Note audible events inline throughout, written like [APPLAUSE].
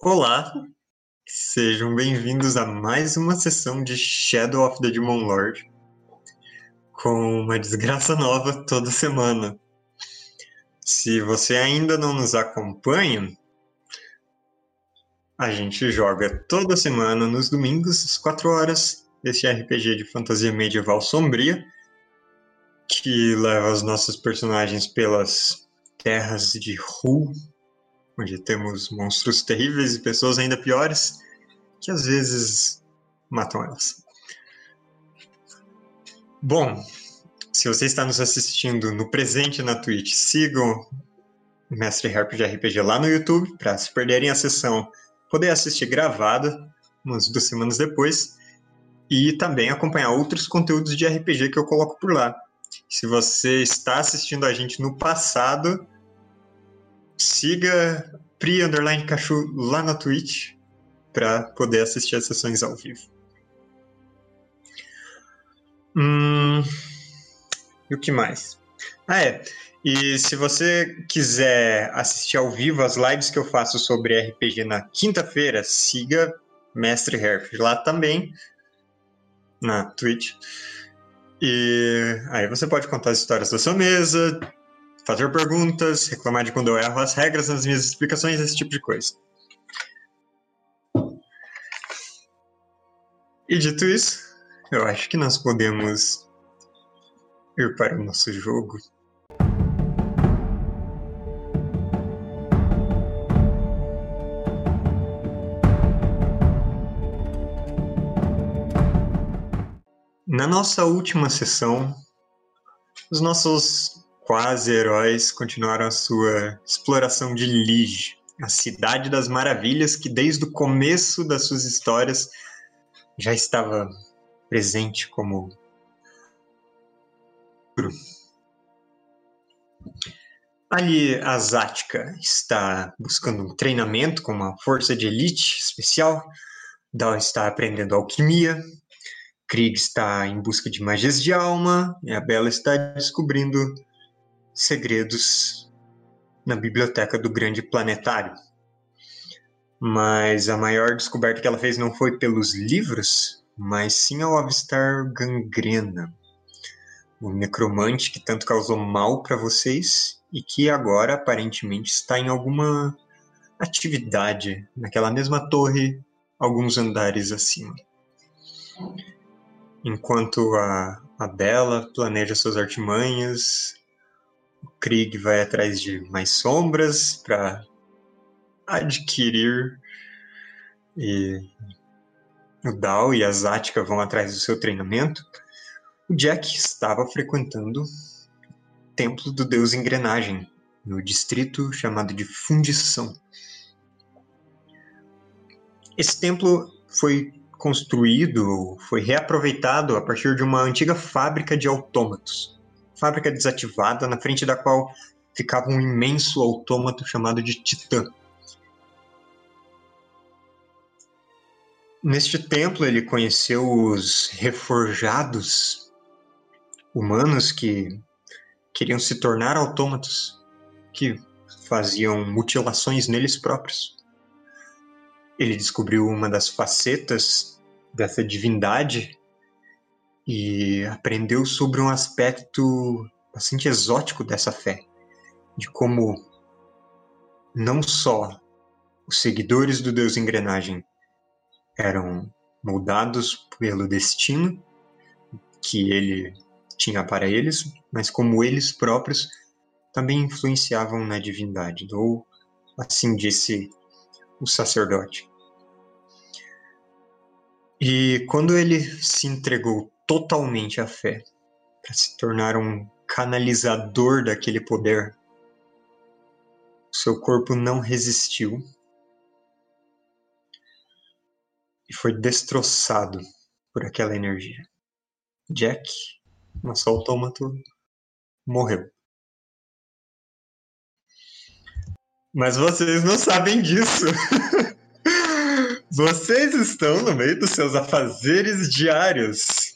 Olá, sejam bem-vindos a mais uma sessão de Shadow of the Demon Lord, com uma desgraça nova toda semana. Se você ainda não nos acompanha, a gente joga toda semana nos domingos, às 4 horas, este RPG de fantasia medieval sombria, que leva os nossos personagens pelas terras de Hu, onde temos monstros terríveis e pessoas ainda piores que às vezes matam elas. Bom, se você está nos assistindo no presente na Twitch, sigam Mestre Harp de RPG lá no YouTube para se perderem a sessão poder assistir gravada umas duas semanas depois e também acompanhar outros conteúdos de RPG que eu coloco por lá. Se você está assistindo a gente no passado, siga Pri Underline Cachu lá na Twitch para poder assistir as sessões ao vivo. Hum, e o que mais? Ah, é. E se você quiser assistir ao vivo as lives que eu faço sobre RPG na quinta-feira, siga Mestre Herf lá também, na Twitch. E aí você pode contar as histórias da sua mesa, fazer perguntas, reclamar de quando eu erro as regras nas minhas explicações, esse tipo de coisa. E dito isso, eu acho que nós podemos ir para o nosso jogo. Na nossa última sessão, os nossos quase heróis continuaram a sua exploração de Lige, a cidade das maravilhas que desde o começo das suas histórias já estava presente como Ali a Zática está buscando um treinamento com uma força de elite especial. Dal está aprendendo alquimia. Krieg está em busca de magias de alma. E a Bela está descobrindo segredos na biblioteca do grande planetário. Mas a maior descoberta que ela fez não foi pelos livros, mas sim ao avistar gangrena, o necromante que tanto causou mal para vocês e que agora aparentemente está em alguma atividade naquela mesma torre, alguns andares acima. Enquanto a, a Bela planeja suas artimanhas, o Krieg vai atrás de mais sombras para adquirir e o Dal e a Zática vão atrás do seu treinamento, o Jack estava frequentando o templo do deus Engrenagem, no distrito chamado de Fundição. Esse templo foi construído, foi reaproveitado a partir de uma antiga fábrica de autômatos. Fábrica desativada, na frente da qual ficava um imenso autômato chamado de Titã. Neste templo ele conheceu os reforjados humanos que queriam se tornar autômatos, que faziam mutilações neles próprios. Ele descobriu uma das facetas dessa divindade e aprendeu sobre um aspecto bastante exótico dessa fé, de como não só os seguidores do Deus Engrenagem eram moldados pelo destino que ele tinha para eles, mas como eles próprios também influenciavam na divindade, ou assim disse o sacerdote. E quando ele se entregou totalmente à fé, para se tornar um canalizador daquele poder, seu corpo não resistiu e foi destroçado por aquela energia. Jack, nosso autômato, morreu. Mas vocês não sabem disso. [LAUGHS] vocês estão no meio dos seus afazeres diários.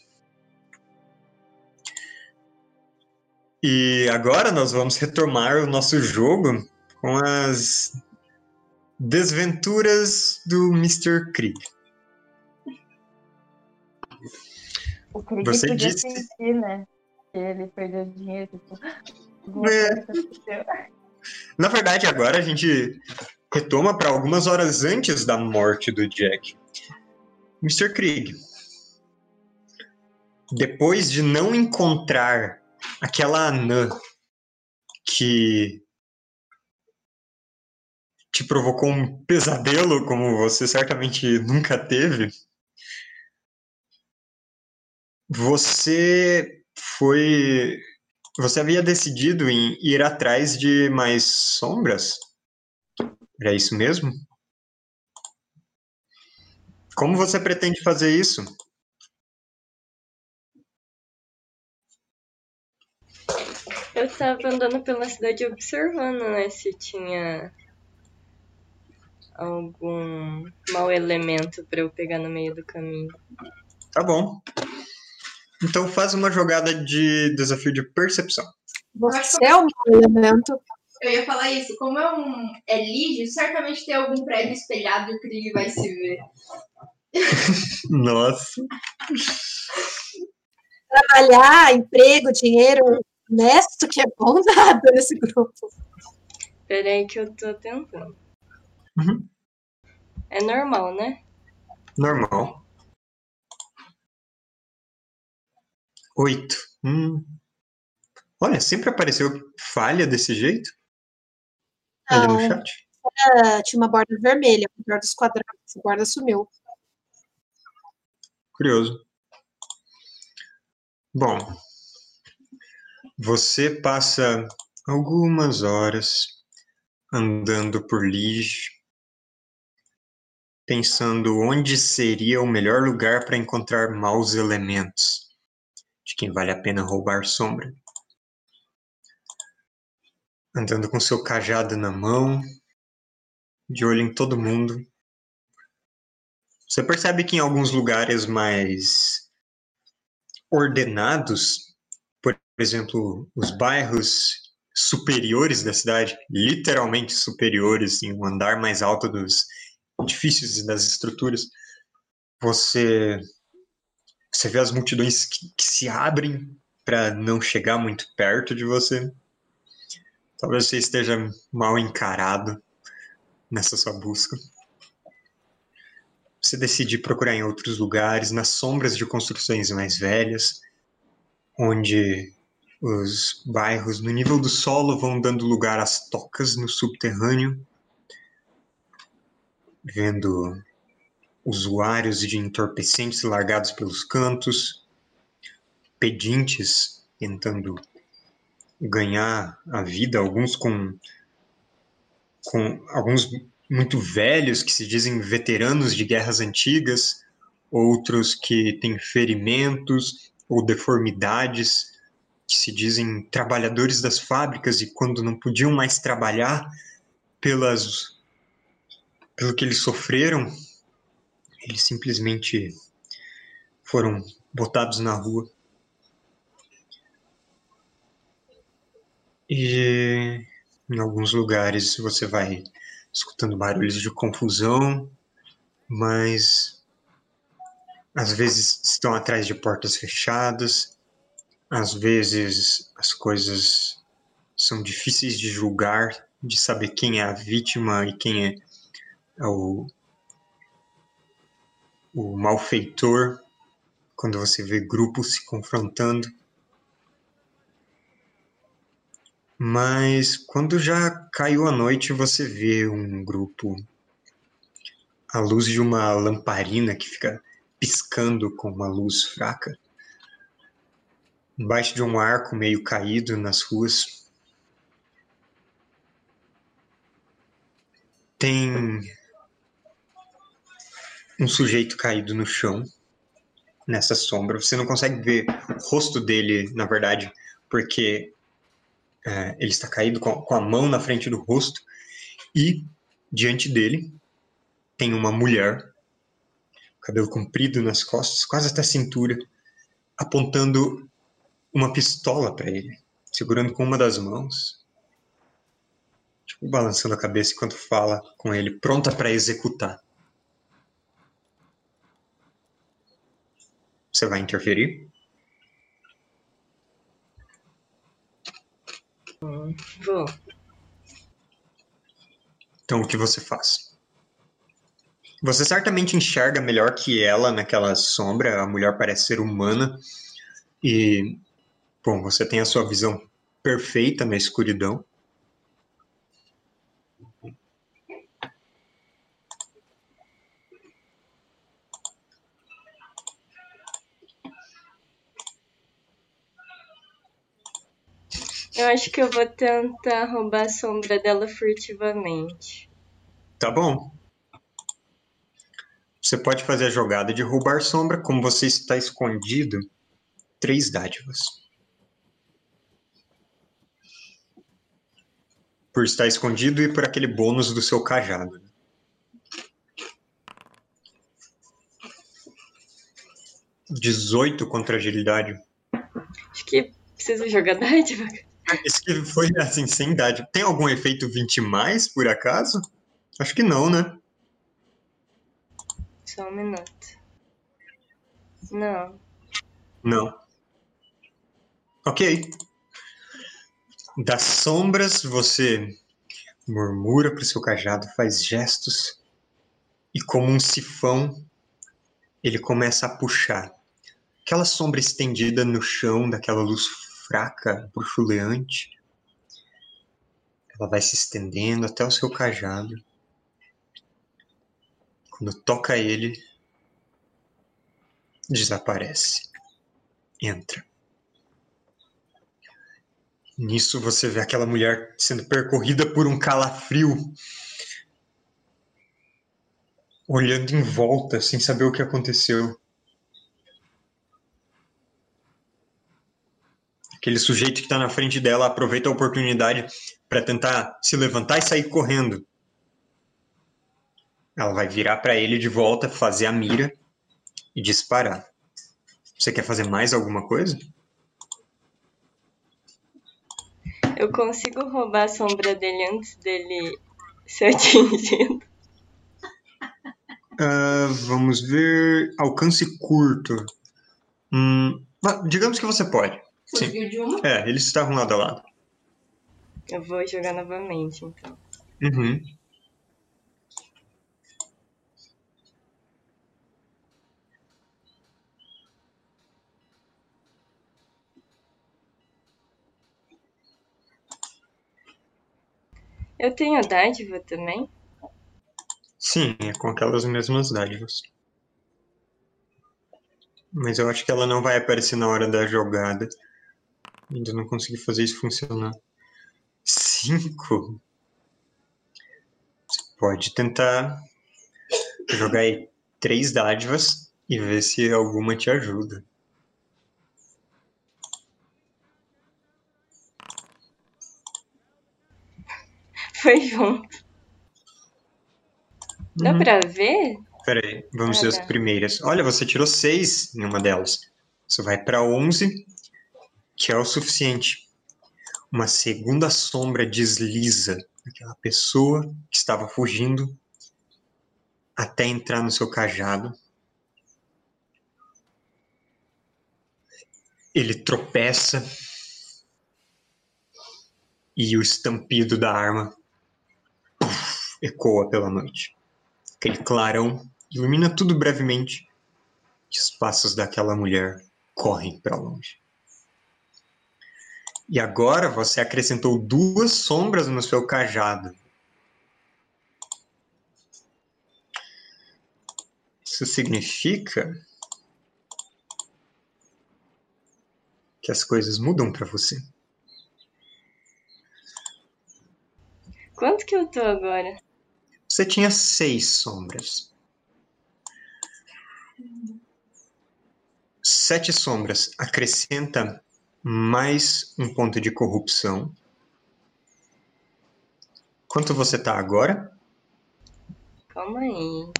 E agora nós vamos retomar o nosso jogo com as Desventuras do Mr. Krieg. O Você podia disse- sentir, né? Que ele perdeu dinheiro. Tipo, É. Na verdade, agora a gente retoma para algumas horas antes da morte do Jack. Mr. Krieg, depois de não encontrar aquela anã que te provocou um pesadelo como você certamente nunca teve, você foi você havia decidido em ir atrás de mais sombras? Era isso mesmo? Como você pretende fazer isso? Eu tava andando pela cidade observando, né, se tinha algum mau elemento pra eu pegar no meio do caminho. Tá bom. Então faz uma jogada de desafio de percepção. Você é um elemento. Eu ia falar isso. Como é um é lígio, certamente tem algum prédio espelhado e o Krieg vai se ver. [LAUGHS] Nossa. Trabalhar, emprego, dinheiro, honesto, que é bom nada nesse grupo. Peraí que eu tô tentando. Uhum. É normal, né? Normal. Oito. Hum. Olha, sempre apareceu falha desse jeito? Ali no Não. chat? Ah, tinha uma borda vermelha, ao redor dos quadrados. A borda sumiu. Curioso. Bom, você passa algumas horas andando por Lige, pensando onde seria o melhor lugar para encontrar maus elementos, de quem vale a pena roubar sombra. Andando com seu cajado na mão, de olho em todo mundo, você percebe que em alguns lugares mais ordenados, por exemplo, os bairros superiores da cidade, literalmente superiores, em um andar mais alto dos edifícios e das estruturas, você você vê as multidões que, que se abrem para não chegar muito perto de você. Talvez você esteja mal encarado nessa sua busca você decide procurar em outros lugares, nas sombras de construções mais velhas, onde os bairros no nível do solo vão dando lugar às tocas no subterrâneo, vendo usuários de entorpecentes largados pelos cantos, pedintes tentando ganhar a vida, alguns com com alguns muito velhos que se dizem veteranos de guerras antigas, outros que têm ferimentos ou deformidades, que se dizem trabalhadores das fábricas e quando não podiam mais trabalhar pelas pelo que eles sofreram, eles simplesmente foram botados na rua. E em alguns lugares você vai escutando barulhos de confusão, mas às vezes estão atrás de portas fechadas, às vezes as coisas são difíceis de julgar, de saber quem é a vítima e quem é, o, o malfeitor, quando você vê grupos se confrontando. Mas quando já caiu a noite, você vê um grupo à luz de uma lamparina que fica piscando com uma luz fraca, embaixo de um arco meio caído nas ruas. Tem um sujeito caído no chão, nessa sombra. Você não consegue ver o rosto dele, na verdade, porque é, ele está caído com, com a mão na frente do rosto e diante dele tem uma mulher, cabelo comprido nas costas, quase até a cintura, apontando uma pistola para ele, segurando com uma das mãos. tipo, balançando a cabeça enquanto fala com ele, pronta para executar. Você vai interferir? Vou. Então o que você faz? Você certamente enxerga melhor que ela naquela sombra. A mulher parece ser humana. E, bom, você tem a sua visão perfeita na escuridão. Eu acho que eu vou tentar roubar a sombra dela furtivamente. Tá bom. Você pode fazer a jogada de roubar sombra, como você está escondido. Três dádivas. Por estar escondido e por aquele bônus do seu cajado. Dezoito contra agilidade. Acho que preciso jogar dádiva. Esse que foi assim, sem dádiva. Tem algum efeito 20 mais, por acaso? Acho que não, né? Só um minuto. Não. Não. Ok. Das sombras, você murmura para o seu cajado, faz gestos, e como um sifão, ele começa a puxar. Aquela sombra estendida no chão, daquela luz fraca, bruxuleante, ela vai se estendendo até o seu cajado. Quando toca ele, desaparece. Entra. Nisso você vê aquela mulher sendo percorrida por um calafrio, olhando em volta sem saber o que aconteceu. Aquele sujeito que está na frente dela aproveita a oportunidade para tentar se levantar e sair correndo. Ela vai virar para ele de volta, fazer a mira e disparar. Você quer fazer mais alguma coisa? Eu consigo roubar a sombra dele antes dele ser [LAUGHS] atingido. Ah, vamos ver. Alcance curto. Hum, digamos que você pode. Sim. De uma? É, eles estavam lado a lado. Eu vou jogar novamente, então. Uhum. Eu tenho dádiva também? Sim, é com aquelas mesmas dádivas. Mas eu acho que ela não vai aparecer na hora da jogada. Ainda não consegui fazer isso funcionar. Cinco? Você pode tentar jogar aí três dádivas e ver se alguma te ajuda. Foi junto. Dá Hum, pra ver? Peraí, vamos Ah, ver as primeiras. Olha, você tirou seis em uma delas. Você vai para 11, que é o suficiente. Uma segunda sombra desliza aquela pessoa que estava fugindo até entrar no seu cajado. Ele tropeça e o estampido da arma ecoa pela noite. Aquele clarão ilumina tudo brevemente e os passos daquela mulher correm para longe. E agora você acrescentou duas sombras no seu cajado. Isso significa que as coisas mudam para você. Quanto que eu tô agora? Você tinha seis sombras. Sete sombras acrescenta mais um ponto de corrupção. Quanto você tá agora? Calma aí.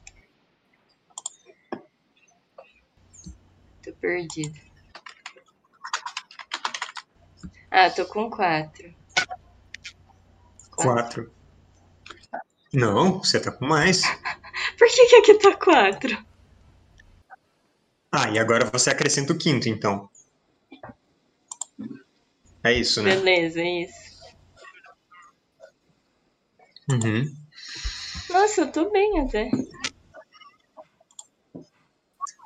Tô perdido. Ah, tô com quatro. Quatro. Não, você tá com mais. [LAUGHS] Por que, que aqui tá quatro? Ah, e agora você acrescenta o quinto, então. É isso, né? Beleza, é isso. Uhum. Nossa, eu tô bem até.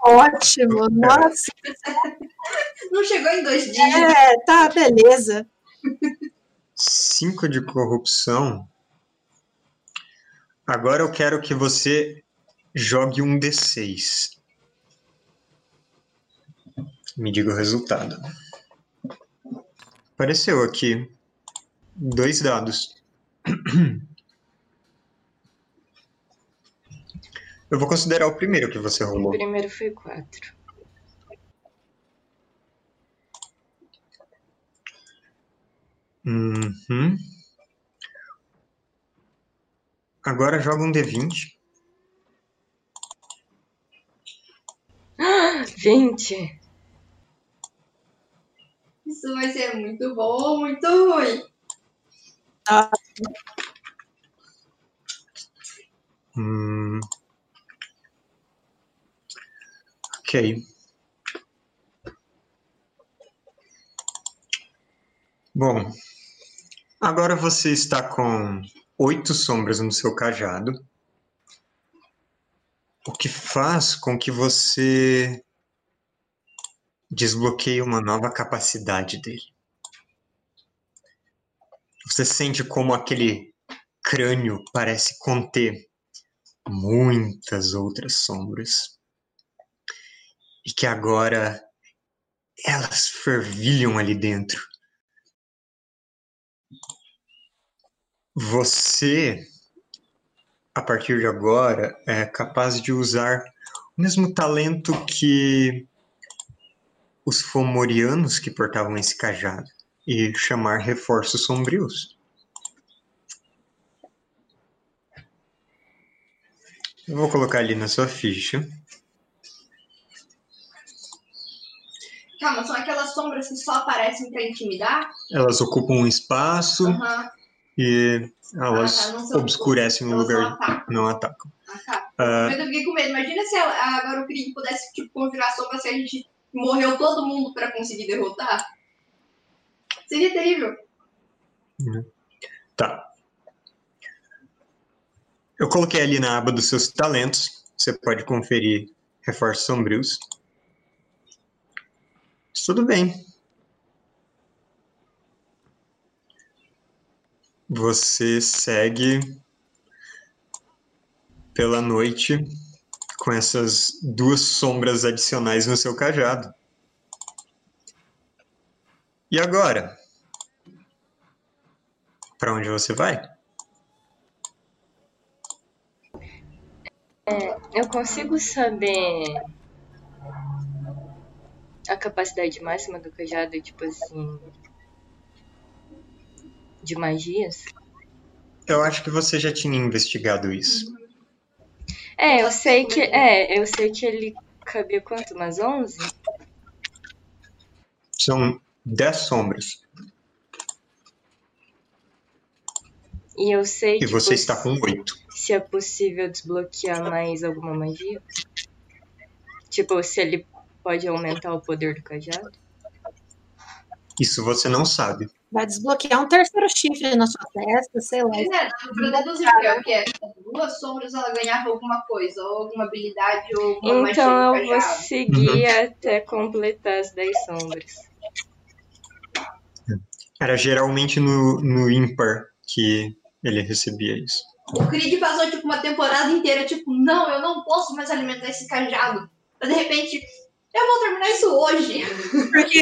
Ótimo, nossa. [LAUGHS] Não chegou em dois dias. É, tá, beleza. Cinco de corrupção. Agora eu quero que você jogue um D6. Me diga o resultado. Apareceu aqui dois dados. [CLEARS THROAT] Eu vou considerar o primeiro que você O rolou. primeiro foi quatro. Uhum. Agora joga um D20. Vinte. [GASPS] Isso vai ser muito bom ou muito ruim. Hum. Ok. Bom, agora você está com oito sombras no seu cajado, o que faz com que você desbloqueie uma nova capacidade dele. Você sente como aquele crânio parece conter muitas outras sombras. E que agora elas fervilham ali dentro. Você, a partir de agora, é capaz de usar o mesmo talento que os fomorianos que portavam esse cajado e chamar reforços sombrios. Eu vou colocar ali na sua ficha. Calma, são aquelas sombras que só aparecem pra intimidar? Elas ocupam um espaço Aham. E elas Ah, tá, obscurecem o lugar, atacam. não atacam. Ah, tá. Mas eu fiquei com medo. Imagina se agora o Krieg pudesse, tipo, conjurar sombra se a gente morreu todo mundo pra conseguir derrotar. Seria terrível. tá. Eu coloquei ali na aba dos seus talentos. Você pode conferir reforços sombrios. Tudo bem. Você segue pela noite com essas duas sombras adicionais no seu cajado. E agora? Para onde você vai? Eu consigo saber a capacidade máxima do cajado, tipo assim. De magias? Eu acho que você já tinha investigado isso. É, eu sei que. É, eu sei que ele cabia quanto? Umas 11? São dez sombras. E eu sei E tipo, você está com oito. se é possível desbloquear mais alguma magia. Tipo, se ele pode aumentar o poder do cajado. Isso você não sabe. Vai desbloquear um terceiro chifre na sua testa, sei lá. Pois é, pra deduzir que é o que é. Duas sombras ela ganhava alguma coisa, ou alguma habilidade, ou alguma Então no eu vou seguir até completar as 10 sombras. Era geralmente no, no ímpar que ele recebia isso. O Creed passou tipo uma temporada inteira, tipo, não, eu não posso mais alimentar esse cajado. Mas de repente, eu vou terminar isso hoje. Porque,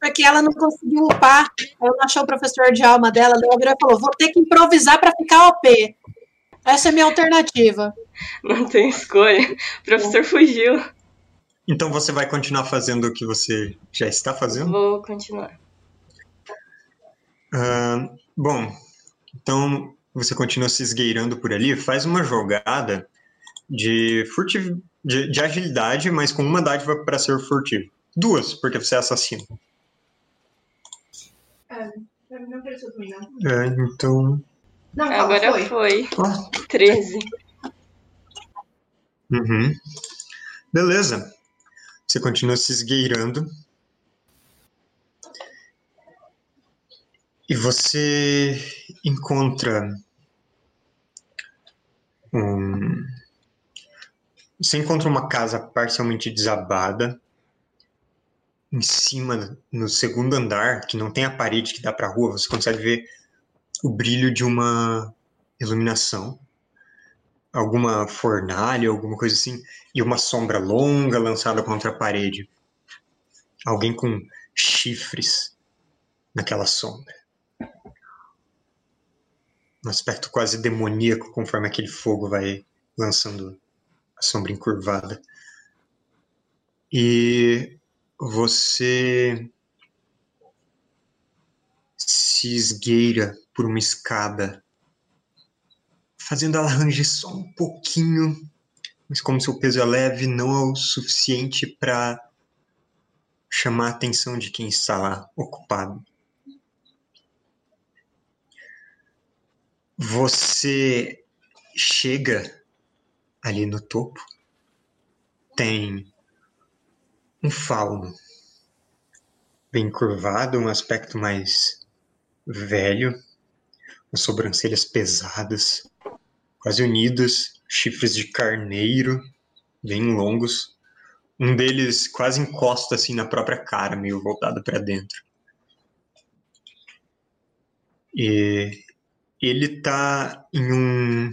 porque ela não conseguiu upar. Ela não achou o professor de alma dela. Ela virou e falou: vou ter que improvisar para ficar OP. Essa é a minha alternativa. Não tem escolha. O professor fugiu. Então você vai continuar fazendo o que você já está fazendo? Vou continuar. Ah, bom, então você continua se esgueirando por ali. Faz uma jogada de, furtiv... de, de agilidade, mas com uma dádiva para ser furtivo. Duas, porque você é assassino. Mim não apareceu também, não. É, então Não, Agora foi. foi. Ó, 13. Uhum. Beleza. Você continua se esgueirando. E você encontra um. Você encontra uma casa parcialmente desabada. Em cima, no segundo andar, que não tem a parede que dá para a rua, você consegue ver o brilho de uma iluminação alguma fornalha, alguma coisa assim, e uma sombra longa lançada contra a parede. Alguém com chifres naquela sombra. Um aspecto quase demoníaco conforme aquele fogo vai lançando a sombra encurvada. E você se esgueira por uma escada fazendo ela ranger só um pouquinho, mas como seu peso é leve, não é o suficiente para chamar a atenção de quem está lá ocupado. Você chega ali no topo, tem um fauno bem curvado, um aspecto mais velho, com sobrancelhas pesadas, quase unidas, chifres de carneiro, bem longos. Um deles quase encosta assim na própria cara, meio voltado para dentro. E ele tá em um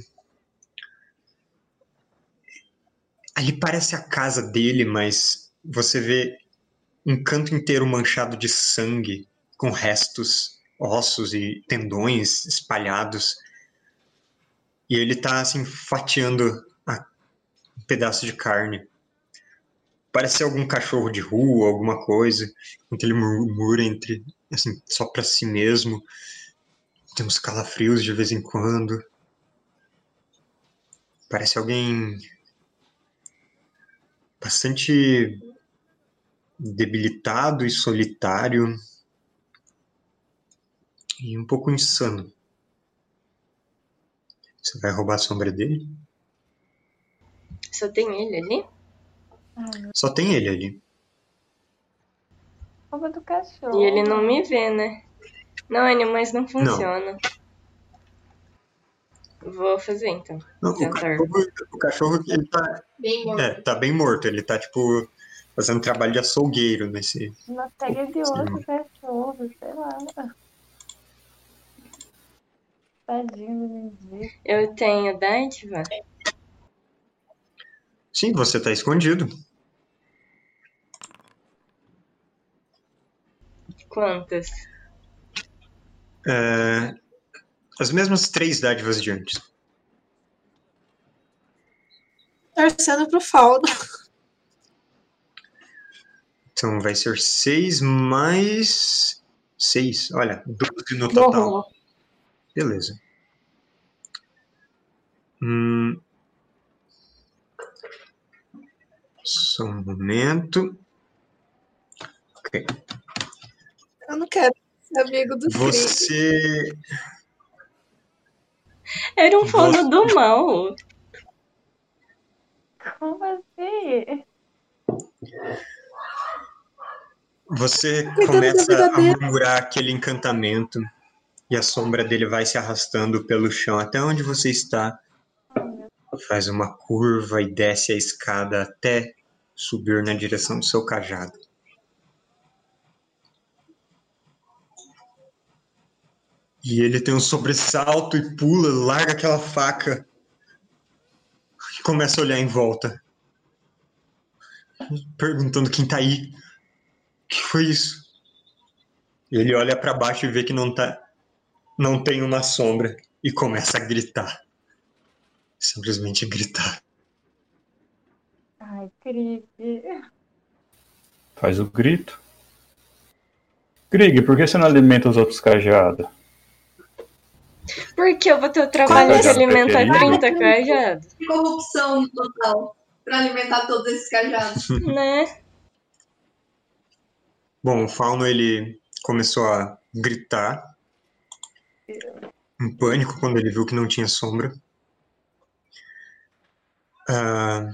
ali parece a casa dele, mas você vê um canto inteiro manchado de sangue, com restos, ossos e tendões espalhados e ele tá assim fatiando um pedaço de carne. Parece ser algum cachorro de rua, alguma coisa, enquanto ele murmura entre assim, só para si mesmo. Tem uns calafrios de vez em quando. Parece alguém bastante debilitado e solitário e um pouco insano. Você vai roubar a sombra dele? Só tem ele ali? Só tem ele ali. roupa do cachorro. E ele não me vê, né? Não, animais não funciona. Vou fazer então. Não, o, Tentar. cachorro, o cachorro, ele tá, Bem morto. é, tá bem morto. Ele tá, tipo, fazendo trabalho de açougueiro nesse. Mas pega esse outro cachorro, sei lá. Tadinho do. Eu tenho dádiva? Sim, você tá escondido. Quantas? É, as mesmas três dádivas de antes. Torcendo pro Faldo. Então vai ser seis mais seis. Olha, 12 no total. Morro. Beleza. Hum. Só um momento. Ok. Eu não quero ser amigo do. Você. Era um fono do mal. Como assim? Você da começa a murmurar aquele encantamento e a sombra dele vai se arrastando pelo chão até onde você está. Faz uma curva e desce a escada até subir na direção do seu cajado. E ele tem um sobressalto e pula, larga aquela faca e começa a olhar em volta, perguntando quem tá aí. O que foi isso? Ele olha para baixo e vê que não tá não tem uma sombra e começa a gritar. Simplesmente gritar. Ai, Cris. Faz o grito. Grig, por que você não alimenta os outros cajados? Por que eu vou ter o trabalho de Cajado alimentar preferido? 30 cajados? Que corrupção no total pra alimentar todos esses cajados. Né? Bom, o fauno ele começou a gritar, em pânico quando ele viu que não tinha sombra. Ah,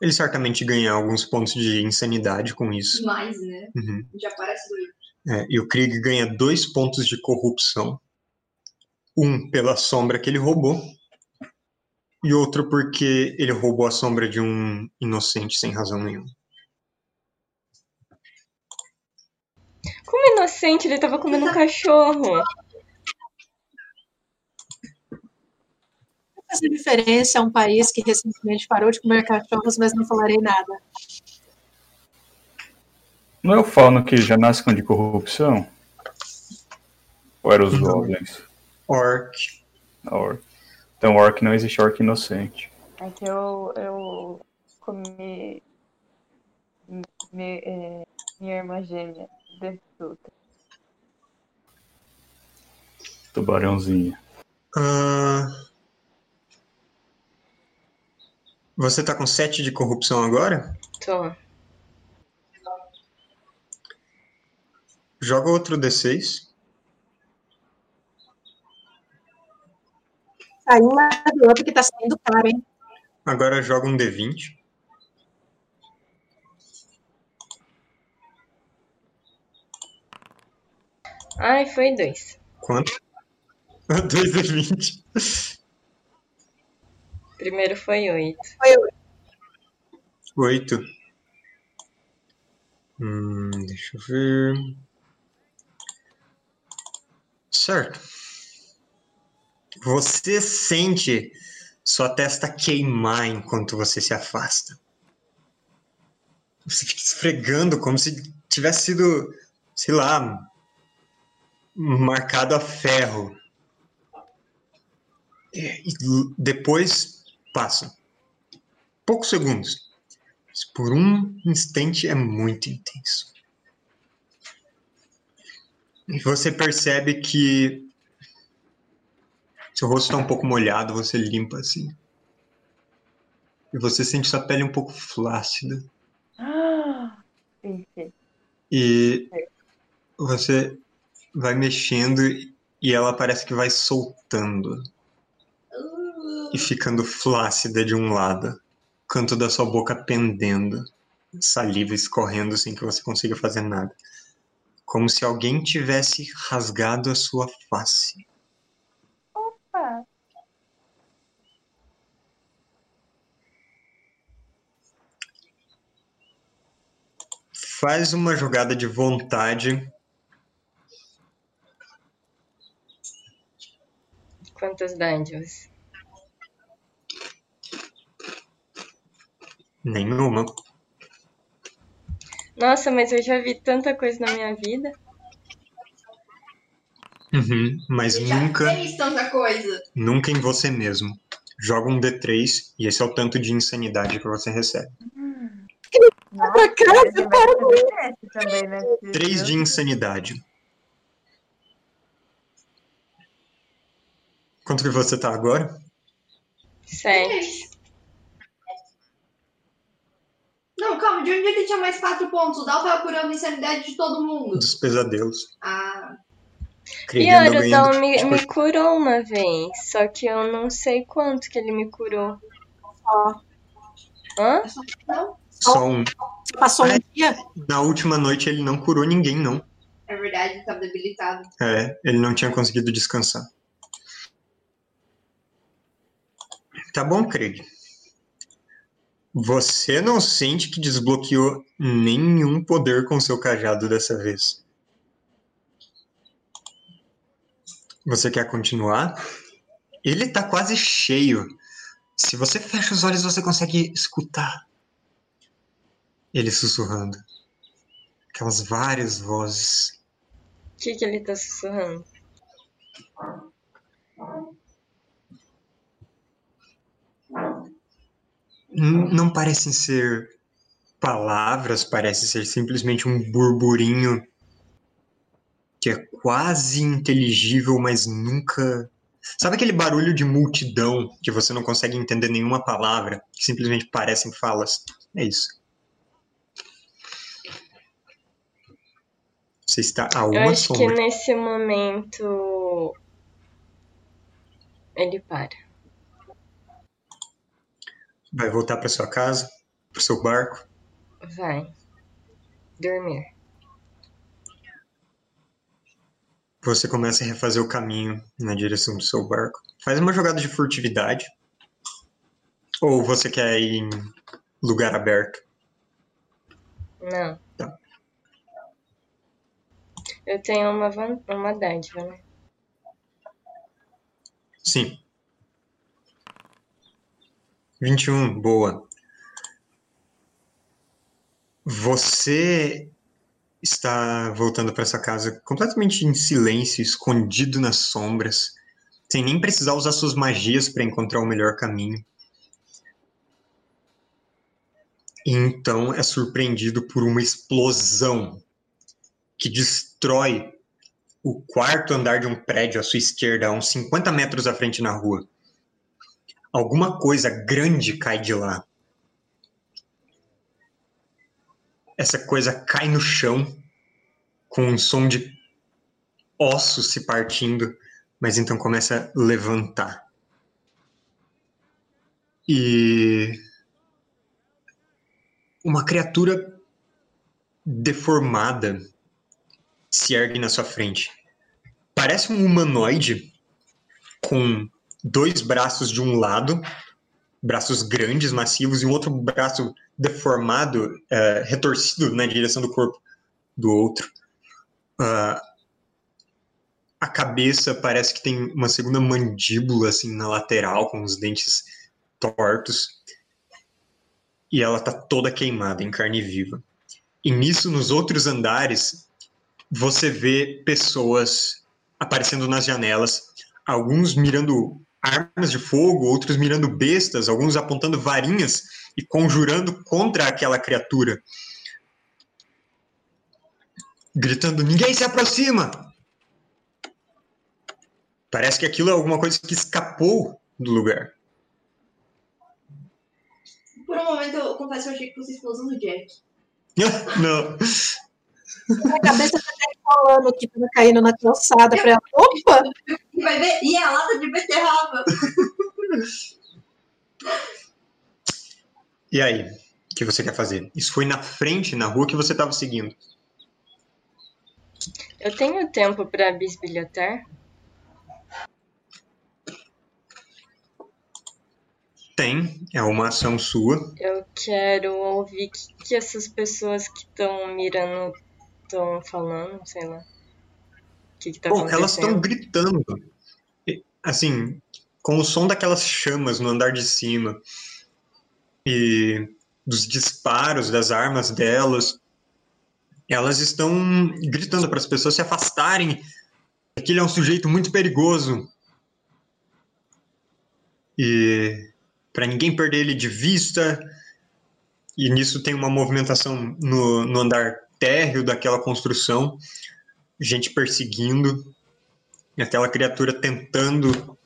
ele certamente ganha alguns pontos de insanidade com isso. Mais, né? Uhum. Já parece doido. É, e o Krieg ganha dois pontos de corrupção. Um pela sombra que ele roubou, e outro porque ele roubou a sombra de um inocente sem razão nenhuma. Como inocente, ele tava comendo um cachorro. Faz diferença é um país que recentemente parou de comer cachorros, mas não falarei nada. Não é o fauno que já nasce com de corrupção? Ou era os goblins? Orc. Orc. Então orc não existe orc inocente. É que eu, eu comi mi- é, minha irmã gêmea de fruta. Tubarãozinho. Ah, Você tá com 7 de corrupção agora? Tô. Joga outro D6. Aí um lado do outro que tá saindo caro, hein? Agora joga um D20. Ai, foi dois. Quanto? [LAUGHS] 2 D20. Primeiro foi oito. Foi eu. 8. Hum, deixa eu ver. Certo. Você sente sua testa queimar enquanto você se afasta. Você fica esfregando como se tivesse sido, sei lá, marcado a ferro. E e depois passa. Poucos segundos. Mas por um instante é muito intenso. E você percebe que seu rosto está um pouco molhado, você limpa assim. E você sente sua pele um pouco flácida. Ah, Perfeito. E você vai mexendo e ela parece que vai soltando e ficando flácida de um lado, o canto da sua boca pendendo, saliva escorrendo sem que você consiga fazer nada. Como se alguém tivesse rasgado a sua face. Ah, Faz uma jogada de vontade. Quantas dádivas? Nenhuma. Nossa, mas eu já vi tanta coisa na minha vida. Uhum, mas já nunca, fez tanta coisa. nunca em você mesmo. Joga um D3 e esse é o tanto de insanidade que você recebe. nossa, Pra casa, para também, né? 3 de insanidade. Quanto que você tá agora? Sete. Não, calma, de onde é que tinha mais quatro pontos? O Dal tava curando a insanidade de todo mundo. Dos pesadelos. Ah, E Dal me, tipo, me curou uma vez, só que eu não sei quanto que ele me curou. Ó, Hã? não, só um. você passou um dia? Na última noite ele não curou ninguém, não. é verdade, ele tava debilitado. É, ele não tinha conseguido descansar. Tá bom, Craig. Você não sente que desbloqueou nenhum poder com seu cajado dessa vez. Você quer continuar? Ele tá quase cheio. Se você fecha os olhos, você consegue escutar ele sussurrando. Aquelas várias vozes. O que, que ele tá sussurrando? Não parecem ser palavras, parece ser simplesmente um burburinho que é quase inteligível, mas nunca. Sabe aquele barulho de multidão que você não consegue entender nenhuma palavra, que simplesmente parecem falas? É isso. Você está a Eu uma acho que sombra. nesse momento Ele para. Vai voltar para sua casa, para seu barco. Vai. Dormir. Você começa a refazer o caminho na direção do seu barco. Faz uma jogada de furtividade. Ou você quer ir em lugar aberto? Não. Tá. Eu tenho uma, van- uma dádiva, né? Sim. 21, boa. Você está voltando para sua casa completamente em silêncio, escondido nas sombras, sem nem precisar usar suas magias para encontrar o melhor caminho. E então é surpreendido por uma explosão que destrói o quarto andar de um prédio à sua esquerda, a uns 50 metros à frente na rua. Alguma coisa grande cai de lá. Essa coisa cai no chão com um som de ossos se partindo, mas então começa a levantar. E uma criatura deformada se ergue na sua frente. Parece um humanoide com dois braços de um lado, braços grandes, massivos, e um outro braço deformado, eh, retorcido na direção do corpo do outro. Ah, a cabeça parece que tem uma segunda mandíbula assim na lateral, com os dentes tortos. E ela tá toda queimada em carne viva. E nisso, nos outros andares, você vê pessoas aparecendo nas janelas, alguns mirando armas de fogo, outros mirando bestas, alguns apontando varinhas e conjurando contra aquela criatura. Gritando: Ninguém se aproxima! Parece que aquilo é alguma coisa que escapou do lugar. Por um momento, eu confesso que eu achei que fosse explosão do Jack. [LAUGHS] Não. A cabeça tá até falando que tava caindo na calçada pra ela. Opa! E vai ver, e é a lata de beterraba. E aí? O que você quer fazer? Isso foi na frente, na rua que você estava seguindo. Eu tenho tempo pra bisbilhotar? Tem, é uma ação sua. Eu quero ouvir o que, que essas pessoas que estão mirando estão falando, sei lá. O que, que tá Bom, acontecendo? elas estão gritando. Assim, com o som daquelas chamas no andar de cima e dos disparos das armas delas, elas estão gritando para as pessoas se afastarem. Aquele é um sujeito muito perigoso. E para ninguém perder ele de vista. E nisso tem uma movimentação no, no andar térreo daquela construção, gente perseguindo, e aquela criatura tentando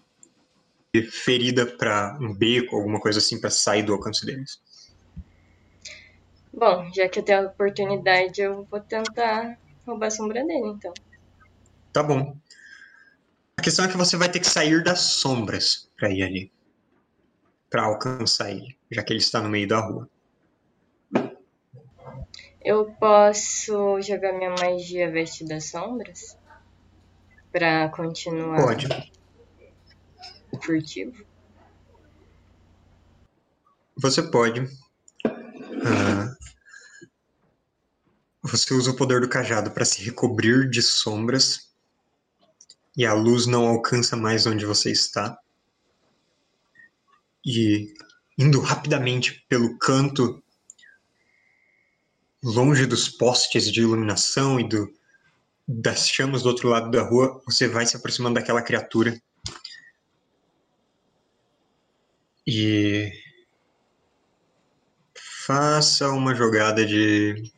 ir ferida para um beco, alguma coisa assim, para sair do alcance deles. Bom, já que eu tenho a oportunidade, eu vou tentar roubar a sombra dele, então. Tá bom. A questão é que você vai ter que sair das sombras para ir ali. Para alcançar ele, já que ele está no meio da rua. Eu posso jogar minha magia Veste das Sombras? Pra continuar Pode. furtivo? Você pode. Ah, você usa o poder do cajado para se recobrir de sombras e a luz não alcança mais onde você está. E indo rapidamente pelo canto, longe dos postes de iluminação e do, das chamas do outro lado da rua, você vai se aproximando daquela criatura. E faça uma jogada de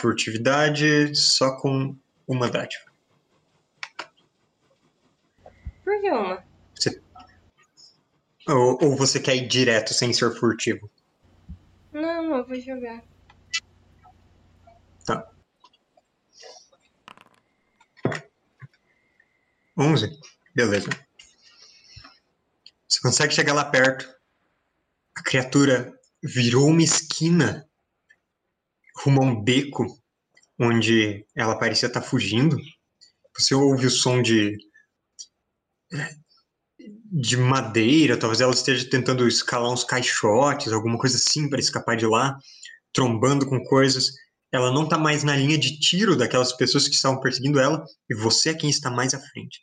furtividade só com uma dádiva. Por que uma? Ou, ou você quer ir direto sem ser furtivo? Não, eu vou jogar. 11? Beleza. Você consegue chegar lá perto. A criatura virou uma esquina rumo a um beco onde ela parecia estar fugindo. Você ouve o som de de madeira, talvez ela esteja tentando escalar uns caixotes, alguma coisa assim para escapar de lá, trombando com coisas. Ela não está mais na linha de tiro daquelas pessoas que estavam perseguindo ela, e você é quem está mais à frente.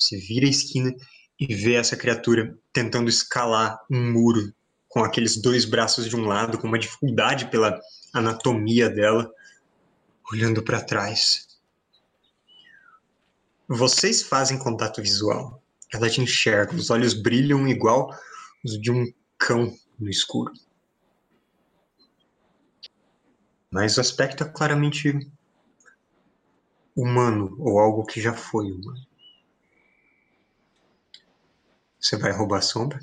Você vira a esquina e vê essa criatura tentando escalar um muro com aqueles dois braços de um lado, com uma dificuldade pela anatomia dela, olhando para trás. Vocês fazem contato visual. Ela te enxerga, os olhos brilham igual os de um cão no escuro. Mas o aspecto é claramente humano, ou algo que já foi humano. Você vai roubar a sombra?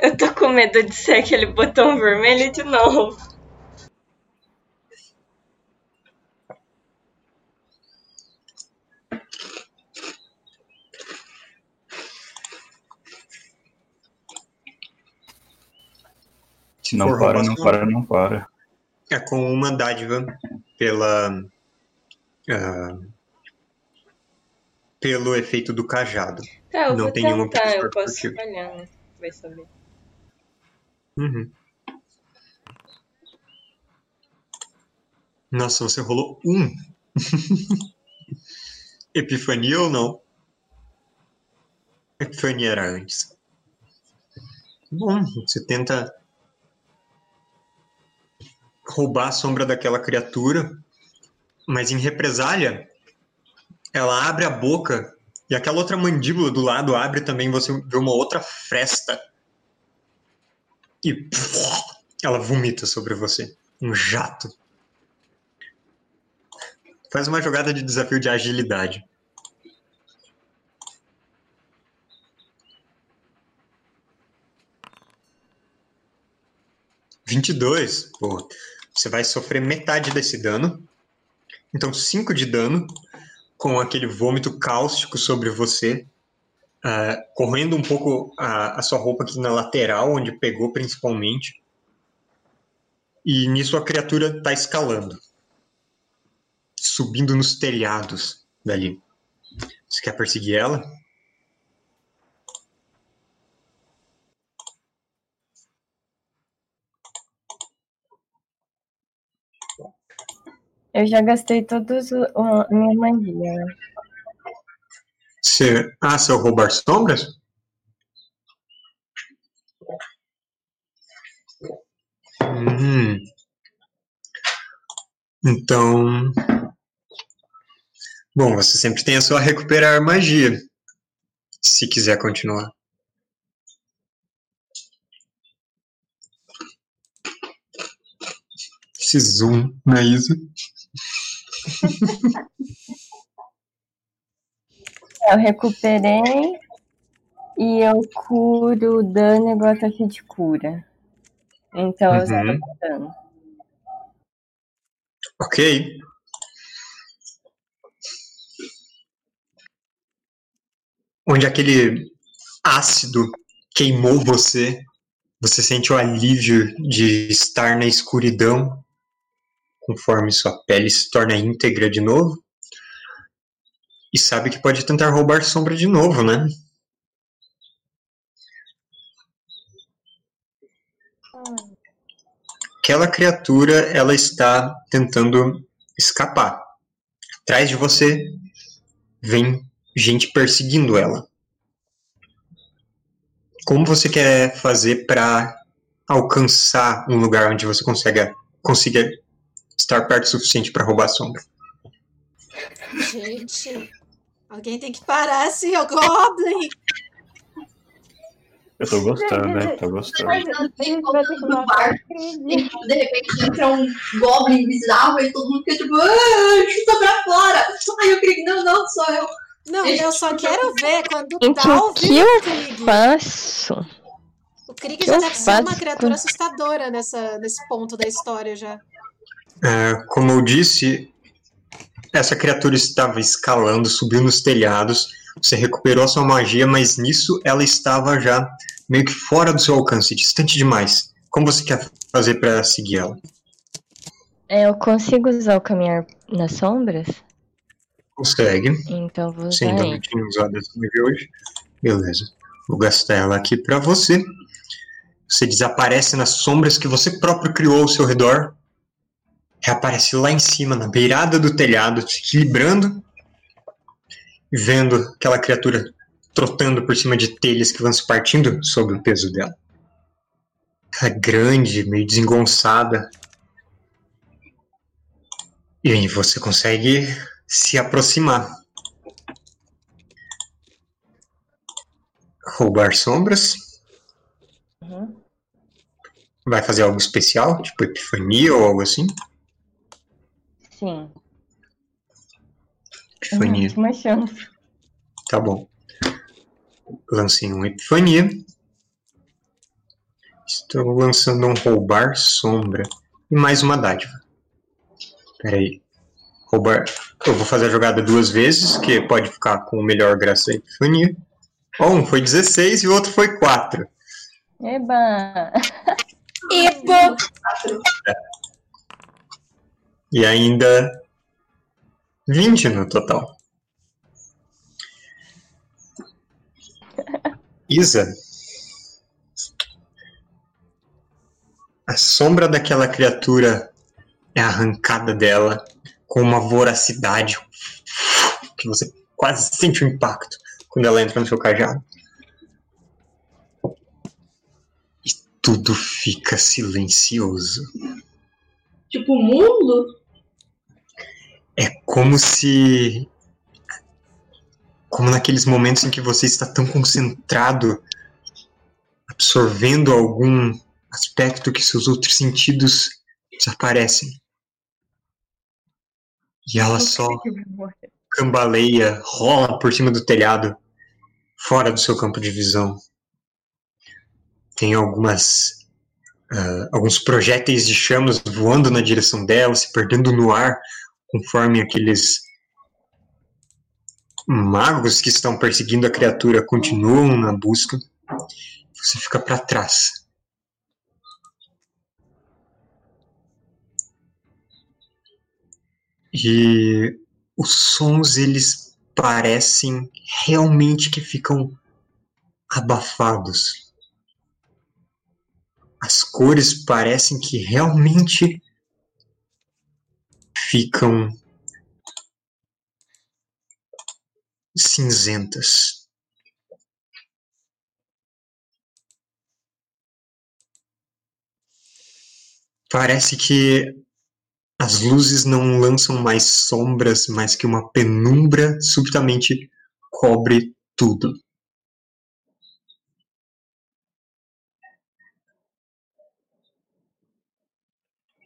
Eu tô com medo de ser aquele botão vermelho de novo. Se não For para, não para, não para. É com uma dádiva pela. Ah, pelo efeito do cajado. Tá, Não tem nenhuma tentar, eu pessoa posso falhar, né? Vai saber. Uhum. Nossa, você rolou um. [LAUGHS] Epifania ou não? Epifania era antes. Bom, você tenta roubar a sombra daquela criatura, mas em represália, ela abre a boca e aquela outra mandíbula do lado abre também, você vê uma outra fresta e ela vomita sobre você. Um jato. Faz uma jogada de desafio de agilidade. Vinte e dois. Você vai sofrer metade desse dano. Então, 5 de dano com aquele vômito cáustico sobre você ah, correndo um pouco a, a sua roupa aqui na lateral, onde pegou principalmente. E nisso a criatura está escalando. Subindo nos telhados dali. Você quer perseguir ela? Eu já gastei o- a minha magia. Você... Ah, seu roubar sombras? Hum. Então. Bom, você sempre tem a sua recuperar magia. Se quiser continuar. Esse zoom na Isa. Eu recuperei e eu curo dano igual ataque de cura. Então eu Uhum. dano. Ok. Onde aquele ácido queimou você, você sente o alívio de estar na escuridão, conforme sua pele se torna íntegra de novo. E sabe que pode tentar roubar sombra de novo, né? Aquela criatura, ela está tentando escapar. Atrás de você vem gente perseguindo ela. Como você quer fazer para alcançar um lugar onde você consiga, consiga estar perto o suficiente para roubar a sombra? Gente, alguém tem que parar esse Goblin. Eu tô gostando, né? Tô gostando. Que o. E, de repente entra um goblin bizarro e todo mundo fica tipo, ah, chuta pra fora. Aí eu creio, não, não, sou eu. Não, eu só quero ver quando Então, dá o o que eu Krieg. faço? O Krieg que já deve ser uma criatura assustadora nessa, nesse ponto da história já. É, como eu disse, essa criatura estava escalando, subiu nos telhados. Você recuperou a sua magia, mas nisso ela estava já meio que fora do seu alcance, distante demais. Como você quer fazer para seguir ela? É, eu consigo usar o caminhar nas sombras? Consegue. Então vou usar ainda não tinha usado essa magia hoje. Beleza. Vou gastar ela aqui para você. Você desaparece nas sombras que você próprio criou ao seu redor. Reaparece lá em cima, na beirada do telhado, se equilibrando. Vendo aquela criatura trotando por cima de telhas que vão se partindo sob o peso dela. Ela é grande, meio desengonçada. E aí você consegue se aproximar. Roubar sombras. Uhum. Vai fazer algo especial, tipo epifania ou algo assim? Sim. Epifania, Última chance. tá bom. Lancei um epifania. Estou lançando um roubar sombra. E mais uma dádiva. Pera aí. Roubar. Eu vou fazer a jogada duas vezes, que pode ficar com o melhor graça à epifania. Ó, Um foi 16 e o outro foi 4. Eba! Eba! E ainda 20 no total. Isa. A sombra daquela criatura é arrancada dela com uma voracidade que você quase sente o impacto quando ela entra no seu cajado. E tudo fica silencioso. Tipo, o mundo? É como se. Como naqueles momentos em que você está tão concentrado, absorvendo algum aspecto que seus outros sentidos desaparecem. E ela só cambaleia, rola por cima do telhado, fora do seu campo de visão. Tem algumas. ah, alguns projéteis de chamas voando na direção dela, se perdendo no ar, conforme aqueles magos que estão perseguindo a criatura continuam na busca. Você fica para trás. E os sons eles parecem realmente que ficam abafados. As cores parecem que realmente ficam cinzentas. Parece que as luzes não lançam mais sombras, mas que uma penumbra subitamente cobre tudo.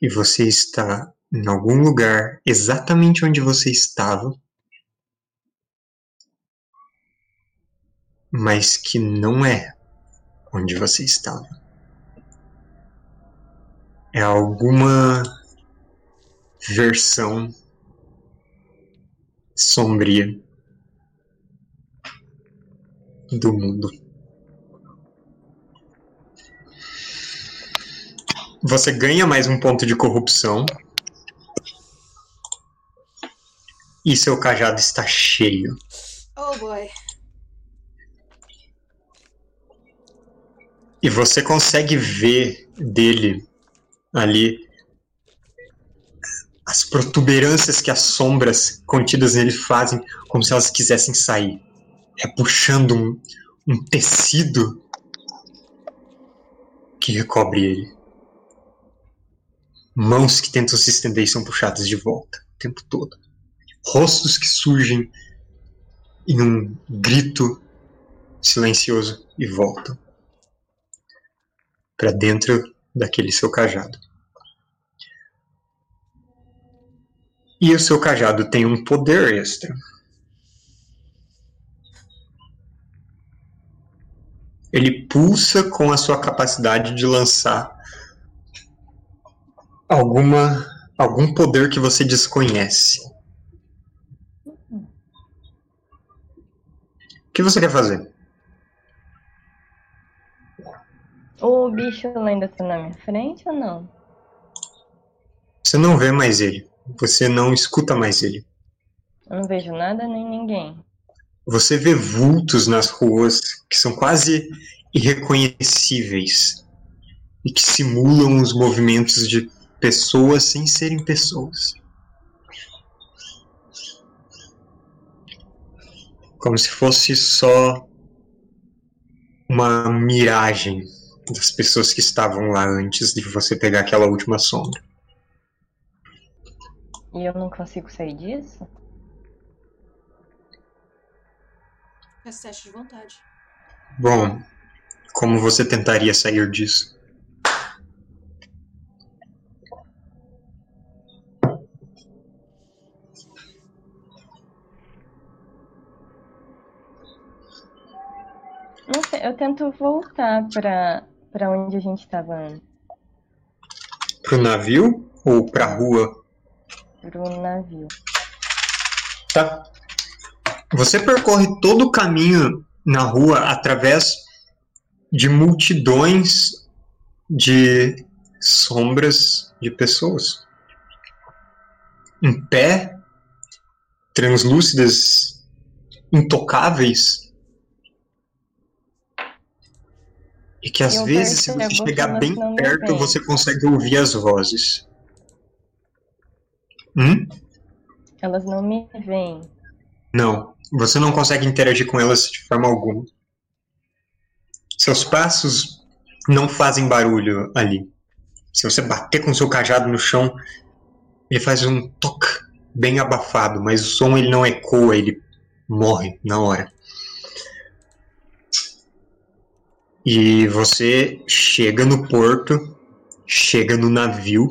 E você está em algum lugar exatamente onde você estava, mas que não é onde você estava. É alguma versão sombria do mundo. Você ganha mais um ponto de corrupção. E seu cajado está cheio. Oh boy. E você consegue ver dele ali as protuberâncias que as sombras contidas nele fazem, como se elas quisessem sair. É puxando um, um tecido que recobre ele. Mãos que tentam se estender e são puxadas de volta o tempo todo. Rostos que surgem em um grito silencioso e voltam para dentro daquele seu cajado. E o seu cajado tem um poder extra. Ele pulsa com a sua capacidade de lançar alguma algum poder que você desconhece. Que você quer fazer? O bicho ainda tá na minha frente ou não? Você não vê mais ele. Você não escuta mais ele. Eu não vejo nada nem ninguém. Você vê vultos nas ruas que são quase irreconhecíveis e que simulam os movimentos de pessoas sem serem pessoas. Como se fosse só uma miragem das pessoas que estavam lá antes de você pegar aquela última sombra. E eu não consigo sair disso? É teste de vontade. Bom, como você tentaria sair disso? Não sei, eu tento voltar pra, pra onde a gente tava antes. Pro navio ou pra rua? Pro navio. Tá. Você percorre todo o caminho na rua através de multidões de sombras de pessoas. Em pé, translúcidas, intocáveis. E que às Eu vezes, se você chegar bem perto, você consegue ouvir as vozes. Hum? Elas não me veem. Não, você não consegue interagir com elas de forma alguma. Seus passos não fazem barulho ali. Se você bater com seu cajado no chão, ele faz um toque bem abafado, mas o som ele não ecoa, ele morre na hora. E você chega no porto, chega no navio,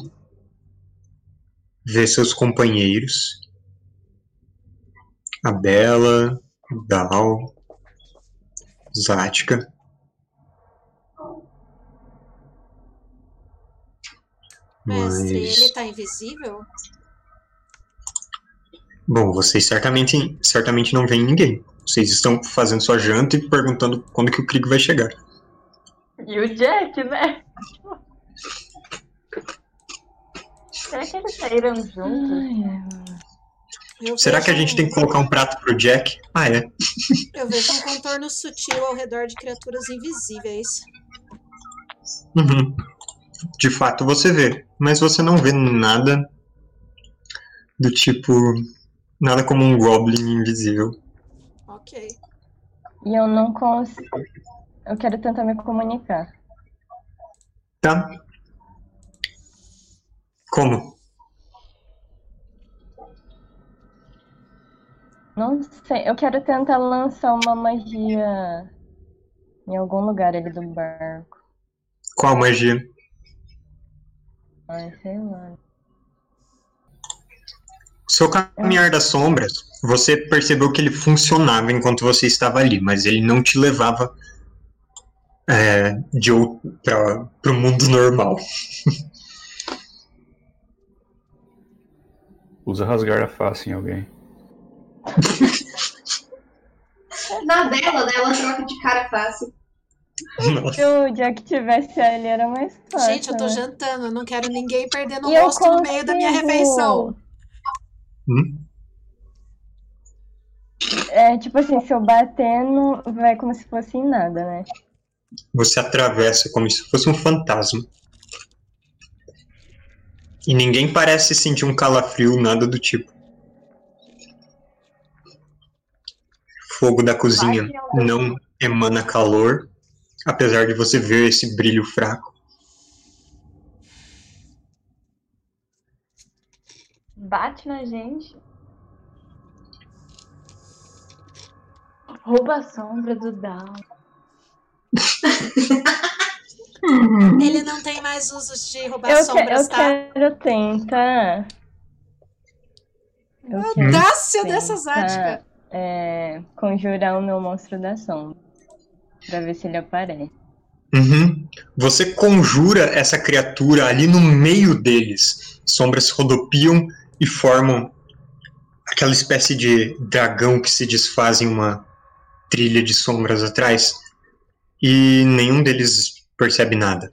vê seus companheiros a Bela, Dal, Zática. Mestre, Mas. ele tá invisível? Bom, vocês certamente, certamente não veem ninguém. Vocês estão fazendo sua janta e perguntando quando que o Krieg vai chegar. E o Jack, né? [LAUGHS] Será que eles saíram juntos? Ai, ai. Eu Será que a gente um- tem que colocar um prato pro Jack? Ah, é. [LAUGHS] Eu vejo um contorno sutil ao redor de criaturas invisíveis. Uhum. De fato você vê, mas você não vê nada do tipo. Nada como um Goblin invisível. Ok. E eu não consigo. Eu quero tentar me comunicar. Tá? Como? Não sei. Eu quero tentar lançar uma magia em algum lugar ali do barco. Qual magia? Ai, sei lá. Seu caminhar das sombras, você percebeu que ele funcionava enquanto você estava ali, mas ele não te levava é, de para o mundo normal. [LAUGHS] Usa rasgar a face em alguém. [LAUGHS] Na dela, né? Ela troca de cara fácil. Nossa. Se o Jack tivesse ali, era mais fácil. Gente, eu tô né? jantando, eu não quero ninguém perdendo o rosto no meio da minha refeição. Hum? É, tipo assim, se eu bater, não vai como se fosse em nada, né? Você atravessa como se fosse um fantasma. E ninguém parece sentir um calafrio, nada do tipo. Fogo da cozinha não emana calor, apesar de você ver esse brilho fraco. Bate na gente. Rouba a sombra do Down. Ele não tem mais usos de roubar Eu, que- sombras, eu tá? quero tentar. Eu quero Audácia dessa Zática. tentar é, conjurar o meu monstro da sombra. Pra ver se ele aparece. Uhum. Você conjura essa criatura ali no meio deles. Sombras rodopiam e formam aquela espécie de dragão que se desfaz em uma trilha de sombras atrás e nenhum deles percebe nada.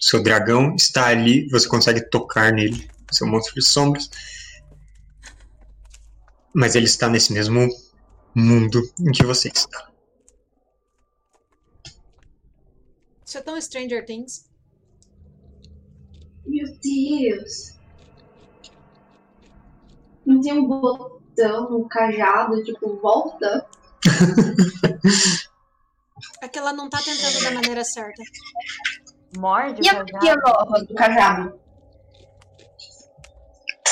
Seu dragão está ali, você consegue tocar nele, seu monstro de sombras. Mas ele está nesse mesmo mundo em que você está. Isso é tão Stranger Things. Meu Deus. Não tem um botão, um cajado, tipo, volta? [LAUGHS] É que ela não tá tentando da maneira certa. Morde E o cajado. do cajado?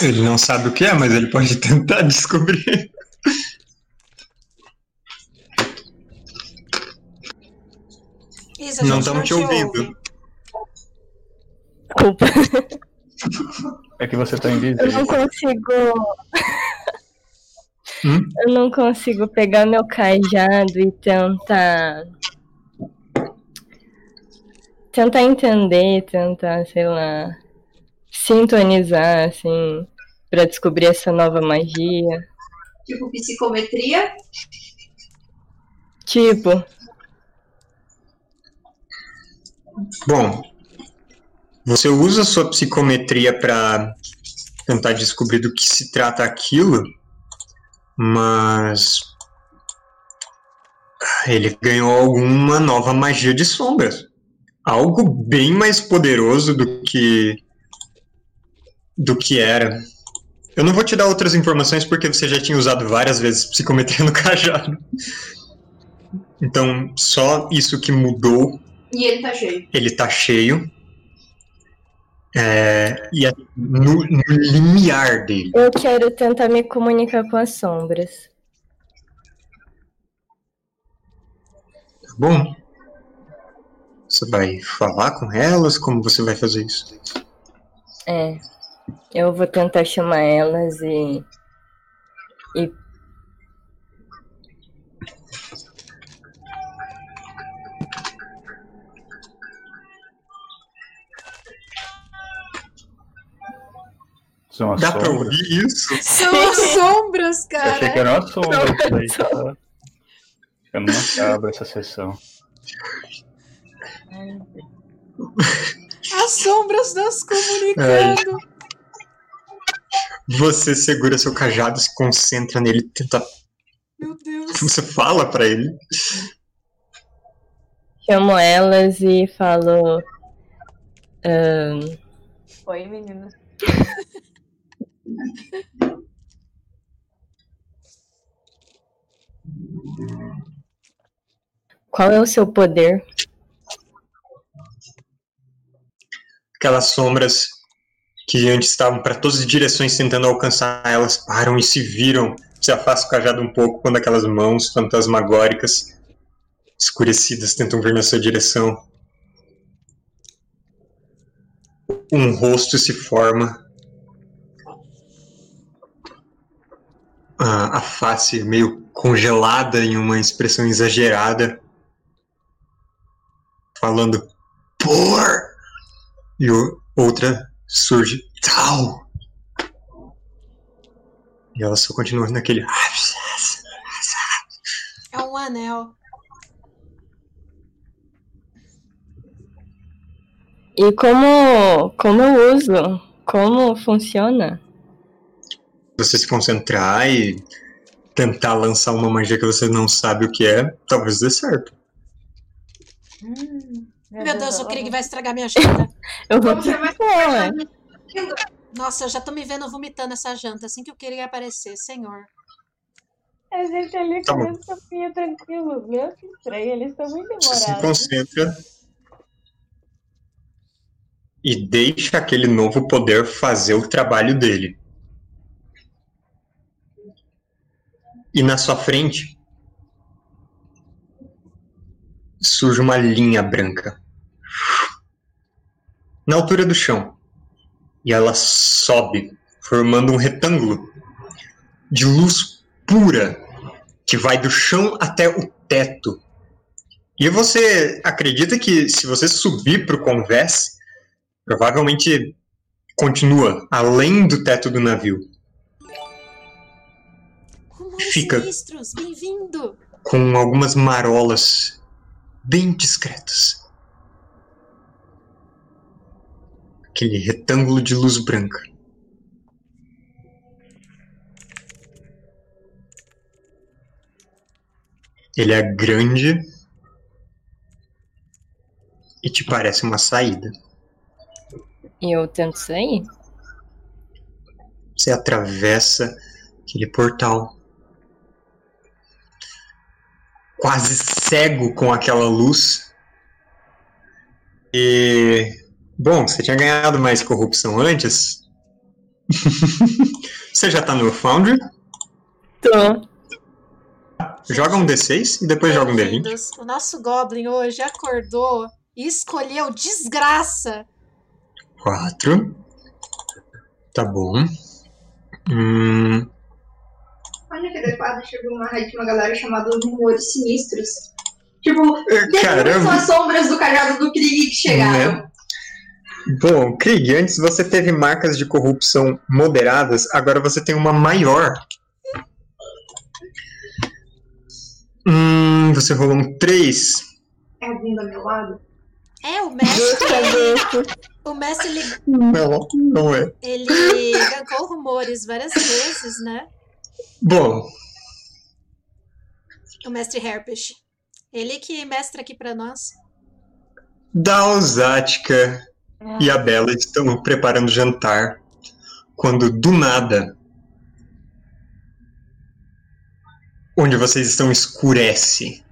Ele não sabe o que é, mas ele pode tentar [LAUGHS] descobrir. Isa, a Não estamos te ouvindo. ouve. Desculpa. É que você tá Eu não invisível. consigo. Hum? Eu não consigo pegar meu cajado e tentar. Tentar entender, tentar, sei lá. Sintonizar, assim. Pra descobrir essa nova magia. Tipo, psicometria? Tipo, Bom, você usa sua psicometria para tentar descobrir do que se trata aquilo, mas ele ganhou alguma nova magia de sombras. Algo bem mais poderoso do que do que era. Eu não vou te dar outras informações porque você já tinha usado várias vezes psicometria no [LAUGHS] cajado. Então, só isso que mudou E ele tá cheio. ele tá cheio. É, e é no, no limiar dele. eu quero tentar me comunicar com as sombras. Tá bom? Você vai falar com elas? Como você vai fazer isso? É. Eu vou tentar chamar elas e. E. São as Dá pra sombras. ouvir isso? São as sombras, Eu achei que cara. era uma sombra daí. as Tá? Ficando macabra essa sessão. As sombras nos comunicando. Você segura seu cajado, se concentra nele, tenta. Meu Deus. [LAUGHS] Você fala pra ele. Chamo elas e falo. ahn, Oi, meninos. qual é o seu poder? Aquelas sombras que antes estavam para todas as direções tentando alcançar elas param e se viram. Se afasta o cajado um pouco quando aquelas mãos fantasmagóricas escurecidas tentam vir na sua direção. Um rosto se forma. A, a face meio congelada em uma expressão exagerada. Falando por e o- outra surge tal. E ela só continua naquele. É um anel. E como. Como eu uso? Como funciona? Você se concentrar e tentar lançar uma magia que você não sabe o que é, talvez dê certo. Hum, Meu Deus, o Krieg vai estragar minha janta. [LAUGHS] Eu vou. Como você vai Não, é. Nossa, eu já tô me vendo vomitando essa janta assim que o Krieg aparecer, senhor. A gente ali Tá comendo sopinha tranquilo. Meu, que estranho. Eles estão muito Você se demorados. concentra e deixa aquele novo poder fazer o trabalho dele. E na sua frente surge uma linha branca na altura do chão. E ela sobe, formando um retângulo de luz pura que vai do chão até o teto. E você acredita que se você subir para o convés, provavelmente continua além do teto do navio. Rumores Fica. sinistros, bem-vindo. com algumas marolas bem discretas. Aquele retângulo de luz branca. Ele é grande e te parece uma saída. E eu tento sair? Você atravessa aquele portal. Quase cego com aquela luz. E. Bom, você tinha ganhado mais corrupção antes. [LAUGHS] você já tá no Foundry? Tô. Joga um D6 e depois joga um D20. Bem-vindos. O nosso Goblin hoje acordou e escolheu desgraça. Quatro. Tá bom. Hum, Olha que adequado, chegou uma raid de uma galera chamada Rumores Sinistros. Tipo, É, caramba. são as sombras do cajado do Krieg que chegaram. Né? Bom, Krieg, antes você teve marcas de corrupção moderadas, agora você tem uma maior. Hum, você rolou um 3. É a bunda melada? É, o mestre. ele- o mestre ele, Não, não é. ele gancou rumores várias vezes, né? Bom, O mestre Herpes. Ele que mestra aqui pra nós. Dalzática e a Bela estão preparando jantar quando do nada onde vocês estão escurece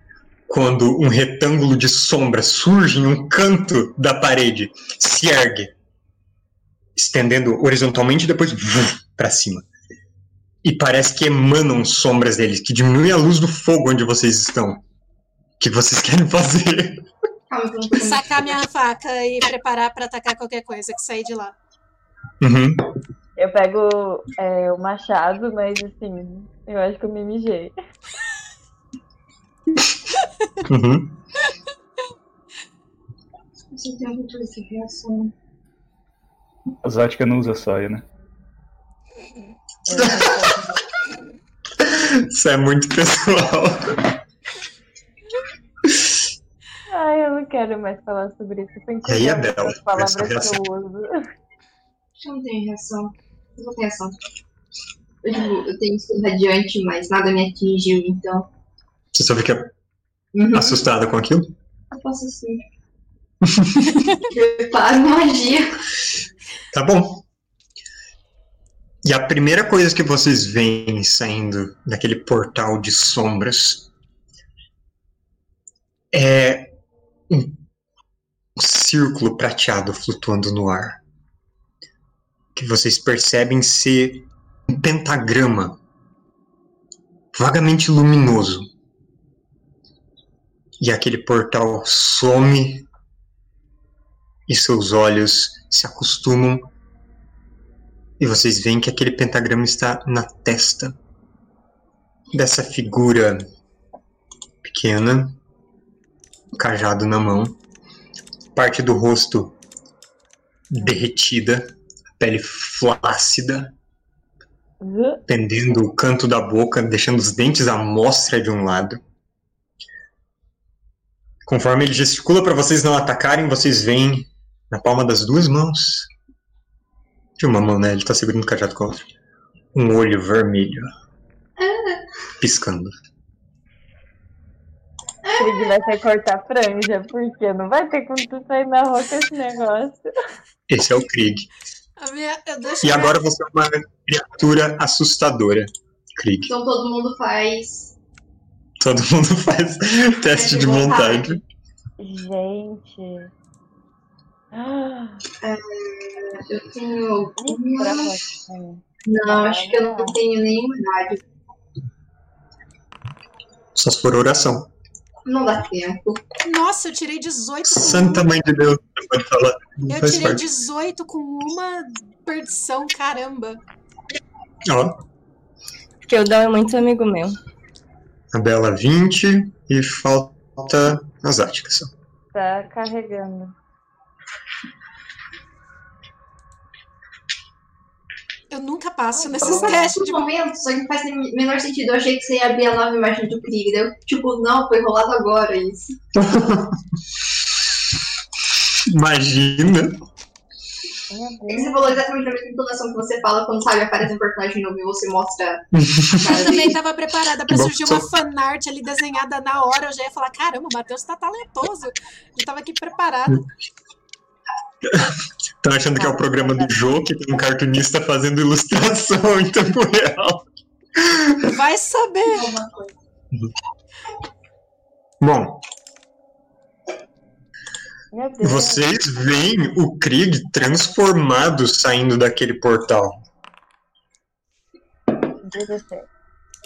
quando um retângulo de sombra surge em um canto da parede, se ergue, estendendo horizontalmente e depois para cima. E parece que emanam sombras deles, que diminui a luz do fogo onde vocês estão. O que vocês querem fazer? [LAUGHS] Tô Sacar minha faca e preparar pra atacar qualquer coisa que sair de lá. Uhum. Eu pego é, o machado, mas assim, eu acho que eu me mijei. Uhum. Você tem muito essa reação. A Zática não usa saia, né? [LAUGHS] Isso é muito pessoal. Ai, eu não quero mais falar sobre isso. Tem E aí, as palavras essa reação? que eu uso. Eu não tenho reação. Eu não tenho reação. Eu, tipo, eu tenho escudo radiante, mas nada me atingiu, então. Você só fica Uhum. assustada com aquilo? Eu posso assim. [LAUGHS] Preparo magia. Tá bom. E a primeira coisa que vocês veem saindo daquele portal de sombras é um círculo prateado flutuando no ar. Que vocês percebem ser um pentagrama vagamente luminoso. E aquele portal some e seus olhos se acostumam e vocês veem que aquele pentagrama está na testa dessa figura pequena, cajado na mão, parte do rosto derretida, a pele flácida, pendendo o canto da boca, deixando os dentes à mostra de um lado. Conforme ele gesticula para vocês não atacarem, vocês veem na palma das duas mãos, de uma mão, né? Ele tá segurando o cajado com a outra, um olho vermelho piscando. Krieg vai ter que cortar a franja, porque não vai ter como tu sair na rua com esse negócio. Esse é o Krieg. A minha, eu deixo E agora você é uma criatura assustadora, Krieg. Então todo mundo faz. Todo mundo [LAUGHS] faz teste de montagem. Gente. Ah, Eu tenho. Não, acho que eu não tenho nenhum rádio. Só se for oração. Não dá tempo. Nossa, eu tirei 18 com Santa Mãe de Deus, você pode falar. Não Eu tirei parte. 18 com uma perdição, caramba. Ó, Porque o Dal é muito amigo meu. a Bela 20 e falta as áticas. só. Tá carregando. Eu nunca passo Eu nesses testes de momento, só que não faz menor sentido. Eu achei que você ia abrir a nova imagem do Krieg. daí Eu, tipo, não, foi rolado agora isso. [LAUGHS] Imagina. É você falou exatamente a mesma entonação que você fala quando sabe aparece um personagem novo e você mostra Eu também tava preparada pra surgir uma fanart ali desenhada na hora. Eu já ia falar: caramba, o Matheus tá talentoso. Eu tava aqui preparado. Estão [LAUGHS] achando que é o programa do Jô, que tem um cartunista fazendo ilustração [LAUGHS] em tempo real. Vai saber. Bom, vocês veem o Krieg transformado saindo daquele portal.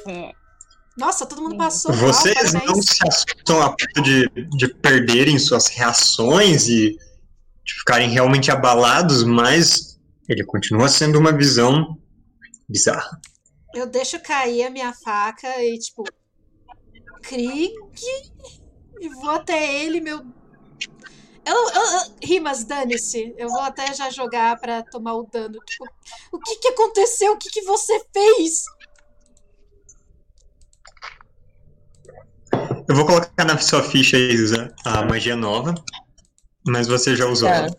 É. Nossa, todo mundo passou. mal, Vocês parabéns. não se assustam a ponto de, de perderem suas reações e de ficarem realmente abalados, mas ele continua sendo uma visão bizarra. Eu deixo cair a minha faca e, tipo, Krieg. E vou até ele, meu. Eu, eu, eu- Rimas, dane-se. Eu vou até já jogar pra tomar o dano. Tipo, o que que aconteceu? O que que você fez? Eu vou colocar na sua ficha a magia nova, mas você já usou Tá. ela.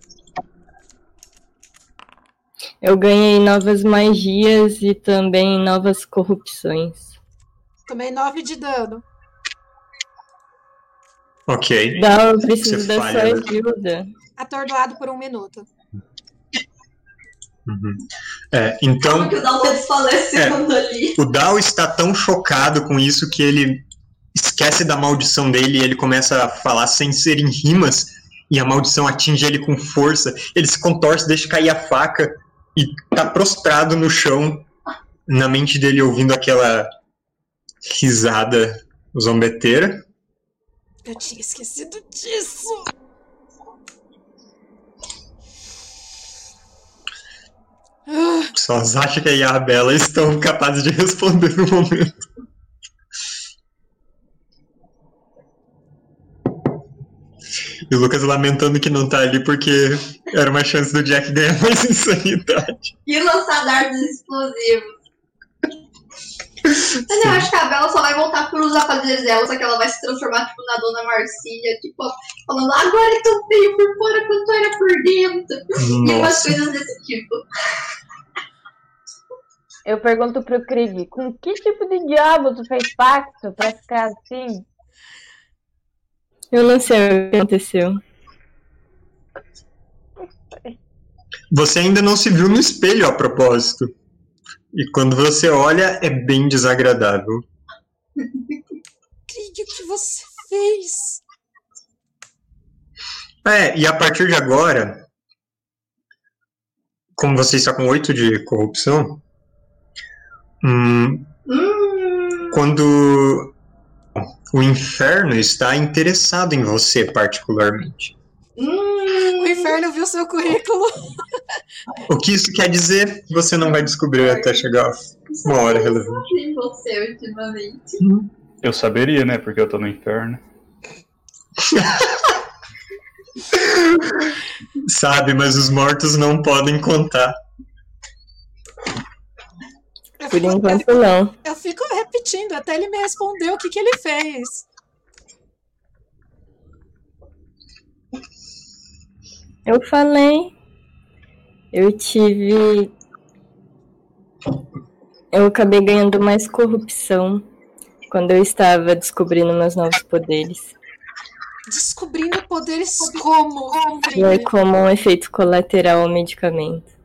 Eu ganhei novas magias e também novas corrupções. Tomei 9 de dano. Ok. Dá, eu preciso Você da falha, sua né? ajuda. Atordoado por um minuto. Uhum. É, então, Como que o Dal tá desfalecendo ali? o Dal está tão chocado com isso que ele esquece da maldição dele e ele começa a falar sem ser em rimas e a maldição atinge ele com força. Ele se contorce, deixa cair a faca e tá prostrado no chão, na mente dele ouvindo aquela risada zombeteira. Eu tinha esquecido disso. Só as Ashika e a Arabella estão capazes de responder no momento. E o Lucas lamentando que não tá ali porque era uma chance do Jack ganhar [LAUGHS] mais insanidade. E lançar dardos explosivos. Mas eu acho que a Bela só vai voltar pros afazeres dela, só que ela vai se transformar tipo, na Dona Marcília, tipo, falando agora é tão feio por fora quanto era por dentro. E umas Nossa. coisas desse tipo. Eu pergunto pro Krieg, com que tipo de diabo tu fez pacto pra ficar assim? Eu não sei o que aconteceu. Você ainda não se viu no espelho a propósito. E quando você olha, é bem desagradável. Krieg, o que você fez? É, e a partir de agora, como você está com 8 de corrupção, hum, Hum, quando o inferno está interessado em você particularmente. hum. O inferno viu seu currículo. O que isso quer dizer, você não vai descobrir até chegar uma hora relevante. em você ultimamente. Eu saberia, né? Porque eu tô no inferno. [LAUGHS] Sabe, mas os mortos não podem contar. Eu Por fico, enquanto não. eu fico repetindo até ele me responder o que, que ele fez. Eu falei. Eu tive. Eu acabei ganhando mais corrupção quando eu estava descobrindo meus novos poderes. Descobrindo poderes como? E é como um efeito colateral ao medicamento.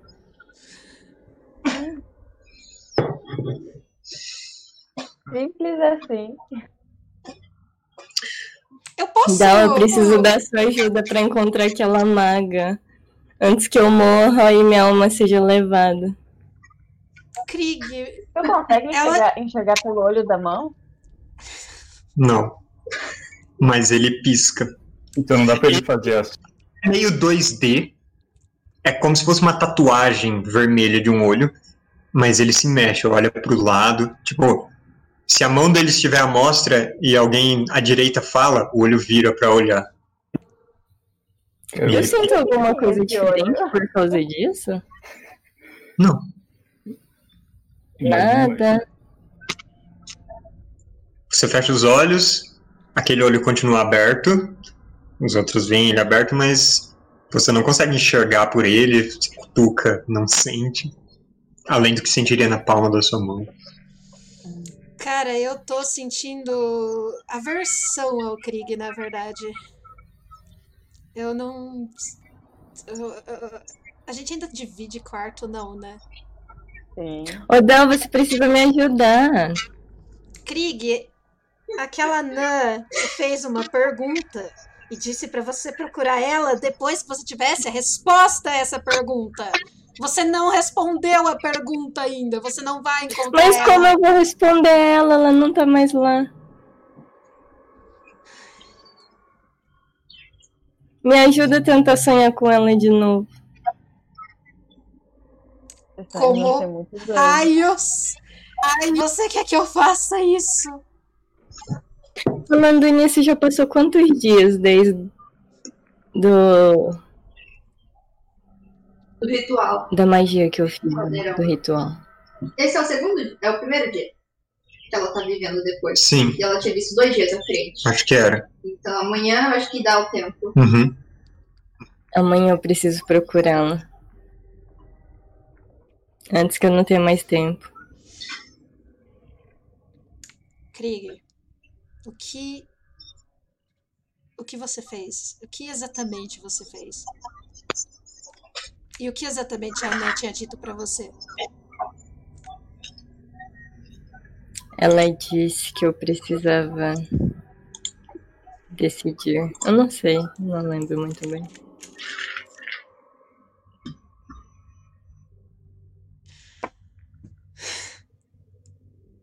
Simples assim. Eu posso. Dal, eu preciso da sua ajuda para encontrar aquela maga. Antes que eu morra e minha alma seja levada. Krieg, Tu consegue Ela- enxergar, enxergar pelo olho da mão? Não. Mas ele pisca. Então não dá pra ele fazer as. Meio 2D. É como se fosse uma tatuagem vermelha de um olho. Mas ele se mexe, olha pro lado. Tipo, se a mão dele estiver à mostra e alguém à direita fala, o olho vira pra olhar. Eu- Eu sinto alguma coisa diferente por causa disso? Não. Nada. Você fecha os olhos, aquele olho continua aberto, os outros veem ele aberto, mas você não consegue enxergar por ele, se cutuca, não sente. Além do que sentiria na palma da sua mão. Cara, eu tô sentindo aversão ao Krieg, na verdade. Eu não. eu- eu- a gente ainda divide quarto, não, né? Sim. Ô, Dan, você precisa me ajudar. Krieg, aquela Nã te fez uma pergunta e disse pra você procurar ela depois que você tivesse a resposta a essa pergunta. Você não respondeu a pergunta ainda. Você não vai encontrar Mas ela. como eu vou responder ela? Ela não tá mais lá. Me ajuda a tentar sonhar com ela de novo. Esse Como? é. Raios! Ai, você quer que eu faça isso? Falando nisso, já passou quantos dias desde do, Do ritual. da magia que eu fiz, do ritual? Esse é o segundo, é o primeiro dia que ela tá vivendo depois. Sim, E ela tinha visto dois dias à frente. acho que era. Então amanhã eu acho que dá o tempo. Uhum. Amanhã eu preciso procurá-la. Antes que eu não tenha mais tempo. Krieg, o que. O que você fez? O que exatamente você fez? E o que exatamente a Ana tinha dito pra você? Ela disse que eu precisava decidir. Eu não sei, não lembro muito bem.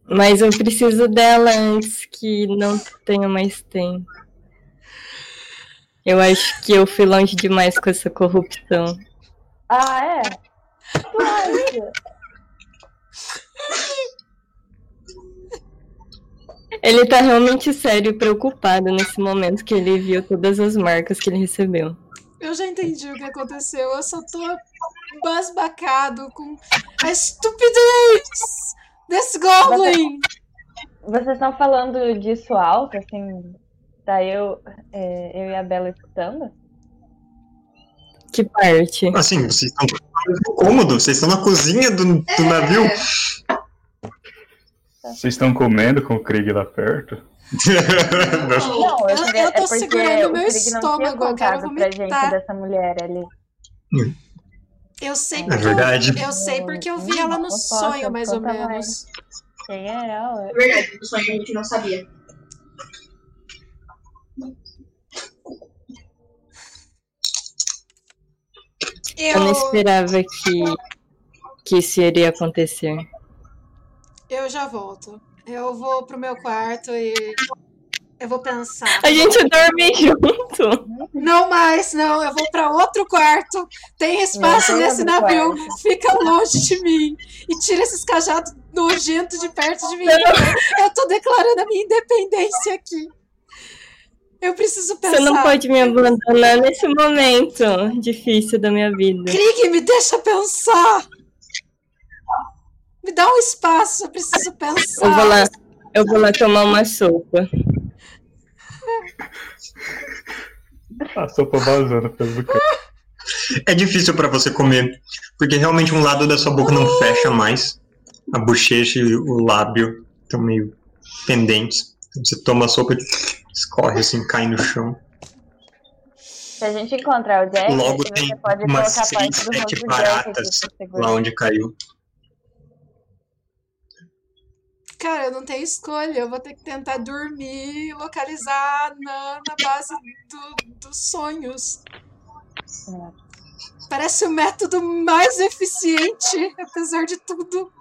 Mas eu preciso dela antes que não tenha mais tempo. Eu acho que eu fui longe demais com essa corrupção. Ah, é? Tu [LAUGHS] acha? Ele tá realmente sério e preocupado nesse momento que ele viu todas as marcas que ele recebeu. Eu já entendi o que aconteceu. Eu só tô basbacado com a estupidez desse Goblin. Vocês estão falando disso alto, assim, tá eu, é, eu e a Bela escutando? Que parte? Assim, vocês estão no cômodo, vocês estão na cozinha do, do navio. Vocês estão comendo com o Krieg lá perto? Não. [LAUGHS] Não, Eu- eu tô é segurando o meu Krieg não tinha estômago, eu quero contado pra gente vomitar. dessa mulher ali. Eu sei É porque verdade. eu, eu sei porque eu vi ela no sonho, mais ou menos. Quem é ela? É verdade, o sonho a gente não sabia. Eu não Eu, esperava que, que isso iria acontecer. eu já volto. Eu vou pro meu quarto e eu vou pensar. A gente dorme junto. Não mais, não. Eu vou pra outro quarto. Tem espaço Não nesse navio. quarto. Fica longe de mim. E tira esses cajados nojentos de perto de mim. Eu tô declarando a minha independência aqui. Eu preciso pensar. Você não pode me abandonar nesse momento difícil da minha vida. Krieg, me deixa pensar. Me dá um espaço, eu preciso pensar. Eu vou lá, eu vou lá tomar uma sopa. A sopa vazando pelo canto. É difícil pra você comer, porque realmente um lado da sua boca não fecha mais. A bochecha e o lábio estão meio pendentes. Você toma a sopa e escorre assim, cai no chão. Se a gente encontrar o Jack, Logo você tem pode umas colocar seis, parte do sete baratas lá onde caiu. Cara, eu não tenho escolha. Eu vou ter que tentar dormir e localizar na, na base do- dos sonhos. Parece o método mais eficiente, apesar de tudo.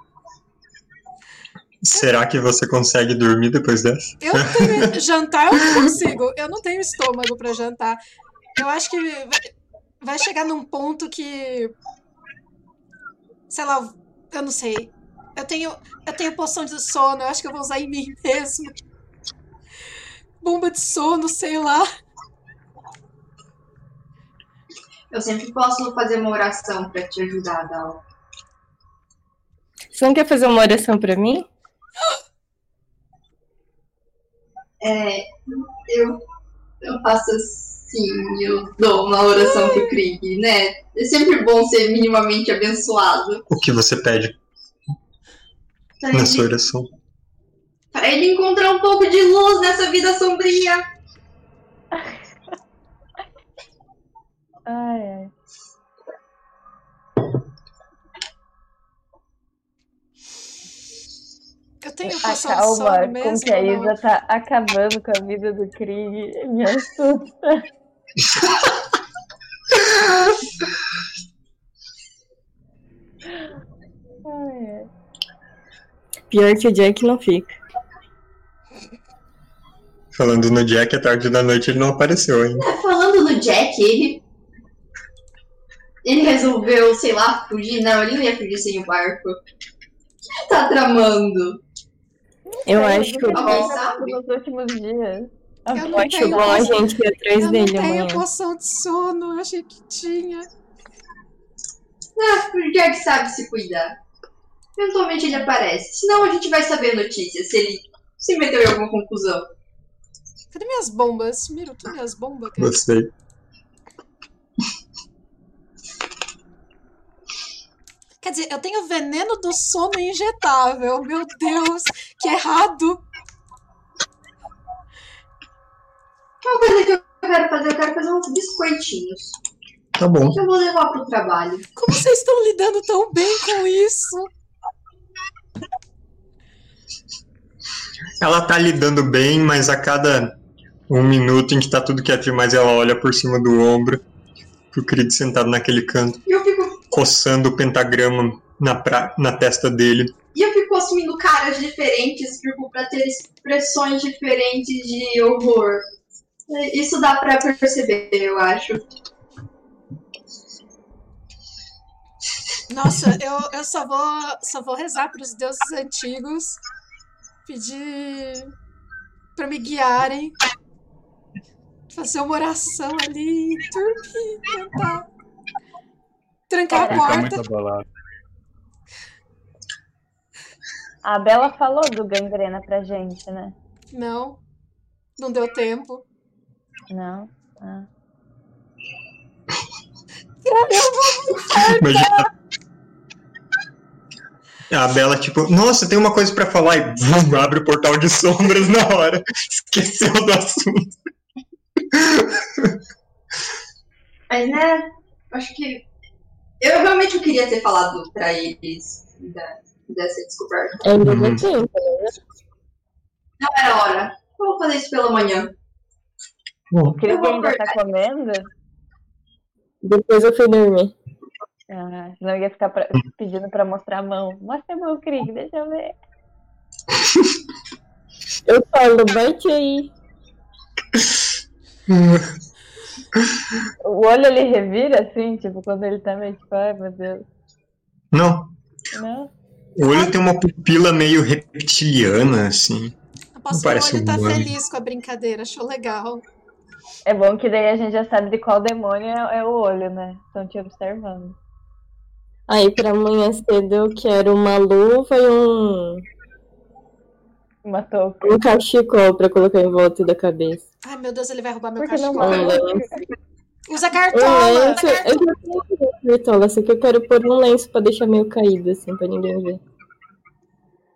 Será que você consegue dormir depois dessa? Eu tenho [LAUGHS] jantar, eu não consigo. Eu não tenho estômago pra jantar. Eu acho que vai, chegar num ponto que. Sei lá, eu não sei. Eu tenho, eu tenho poção de sono, eu acho que eu vou usar em mim mesmo. Bomba de sono, sei lá. Eu sempre posso fazer uma oração pra te ajudar, Dal. Você não quer fazer uma oração pra mim? É, eu, eu faço assim, eu dou uma oração pro Krieg, né? É sempre bom ser minimamente abençoado. O que você pede Pra na sua ele, oração? pra ele encontrar um pouco de luz nessa vida sombria. [LAUGHS] Ai, ai. Tenho A poção de calma sono com mesmo? que a? Isa tá acabando com a vida do Krieg me assusta. Ai. Pior que o Jack não fica. Falando no Jack, à tarde da noite ele não apareceu ainda. É, Falando no Jack, ele. Ele resolveu, sei lá, fugir. Não, ele não ia fugir sem o barco. O que ele tá tramando? Eu acho que o alguém bom nos últimos dias. Eu não Eu acho tenho bom a gente ir atrás Eu dele não tenho amanhã. poção de sono, eu achei que tinha. Ah, o Jack sabe se cuidar. Eventualmente ele aparece. Senão a gente vai saber a notícia se ele se meteu em alguma confusão. Cadê minhas bombas? Sumiram tudo minhas bombas, cara. Gostei. Quer dizer, eu tenho veneno do sono injetável. Meu Deus, que errado. Uma coisa que eu quero fazer, eu quero fazer uns biscoitinhos. Tá bom. Que eu vou levar pro trabalho. Como vocês estão lidando tão bem com isso? Ela tá lidando bem, mas a cada um minuto em que tá tudo quieto demais, ela olha por cima do ombro pro Creed sentado naquele canto, E coçando o pentagrama na, pra... na testa dele. e eu fico assumindo caras diferentes tipo, pra ter expressões diferentes de horror. Isso dá pra perceber, eu acho. Nossa, eu, eu só vou só vou rezar para os deuses antigos, pedir para me guiarem, fazer uma oração ali, dormir, tentar trancar a porta. A Bela falou do gangrena pra gente, né? Não, não deu tempo. Não. Ah. Imagina. A Bela, tipo, nossa, tem uma coisa pra falar e vum, abre o portal de sombras na hora. Esqueceu do assunto. Mas, né, acho que. Eu realmente queria ter falado pra eles da- dessa descoberta. Ainda Uhum. deu tempo, né? Não era hora. Eu vou fazer isso pela manhã. O Cris Eu ainda tá comendo? Depois eu fui dormir. Ah, senão ia ficar pra- pedindo pra mostrar a mão. Mostra a mão, Cris, deixa eu ver. Eu falo, bate aí. O olho ele revira assim, tipo, quando ele tá meio tipo, ai meu Deus. Não, Não? o olho tem uma pupila meio reptiliana, assim. Aposto que o parece olho tá humano. feliz com a brincadeira, achou legal. É bom que daí a gente já sabe de qual demônio é, é o olho, né? Estão te observando. Aí pra amanhã cedo eu quero uma luva e um, Uma touca. um cachecol pra colocar em volta da cabeça. Ai, meu Deus, ele vai roubar meu não cachecol. Um lenço. Usa Um cartola! Eu já tenho cartola, só que eu quero pôr um lenço pra deixar meio caído, assim, pra ninguém ver.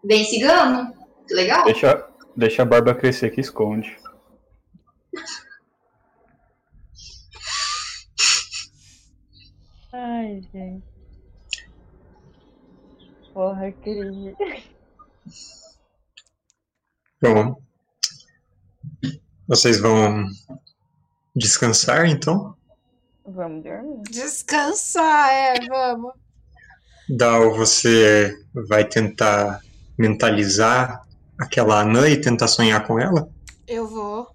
Bem cigano. Legal. Deixa, deixa a barba crescer que esconde. Ai, gente. Porra, Cris. Bom, vocês vão descansar, então? Vamos dormir. Descansar, é, vamos. Dal, você vai tentar mentalizar aquela anã e tentar sonhar com ela? Eu vou.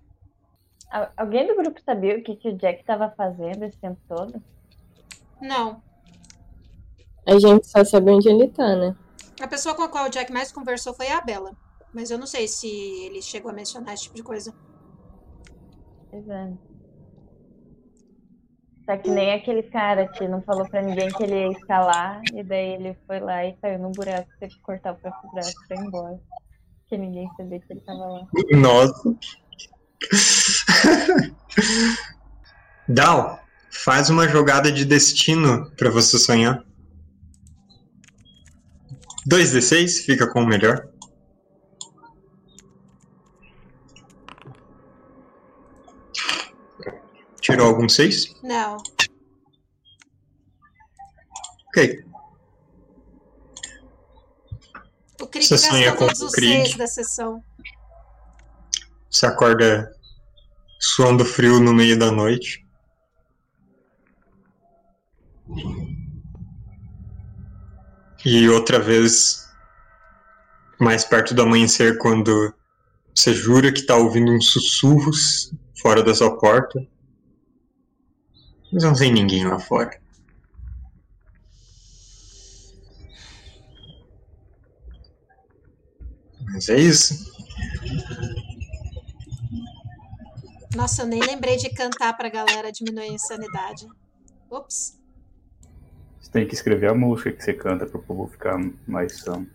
Al- Alguém do grupo sabia o que, que o Jack tava fazendo esse tempo todo? Não. A gente só sabe onde ele tá, né? A pessoa com a qual o Jack mais conversou foi a Bela. Mas eu não sei se ele chegou a mencionar esse tipo de coisa. Pois é. Tá que nem aquele cara que não falou pra ninguém que ele ia escalar, e daí ele foi lá e caiu no buraco, teve que cortar o próprio braço pra ir embora. Que ninguém sabia que ele tava lá. Nossa. Dal, faz uma jogada de destino pra você sonhar. 2d6, fica com o melhor. Tirou algum 6? Não. Ok. O Krieg Você sonha com todos o Krieg? seis da sessão. Você acorda suando frio no meio da noite. E outra vez, mais perto do amanhecer, quando você jura que tá ouvindo uns sussurros fora da sua porta. Mas não tem ninguém lá fora. Mas é isso. Nossa, eu nem lembrei de cantar pra galera diminuir a insanidade. Ops. Você tem que escrever a música que você canta pro povo ficar mais são.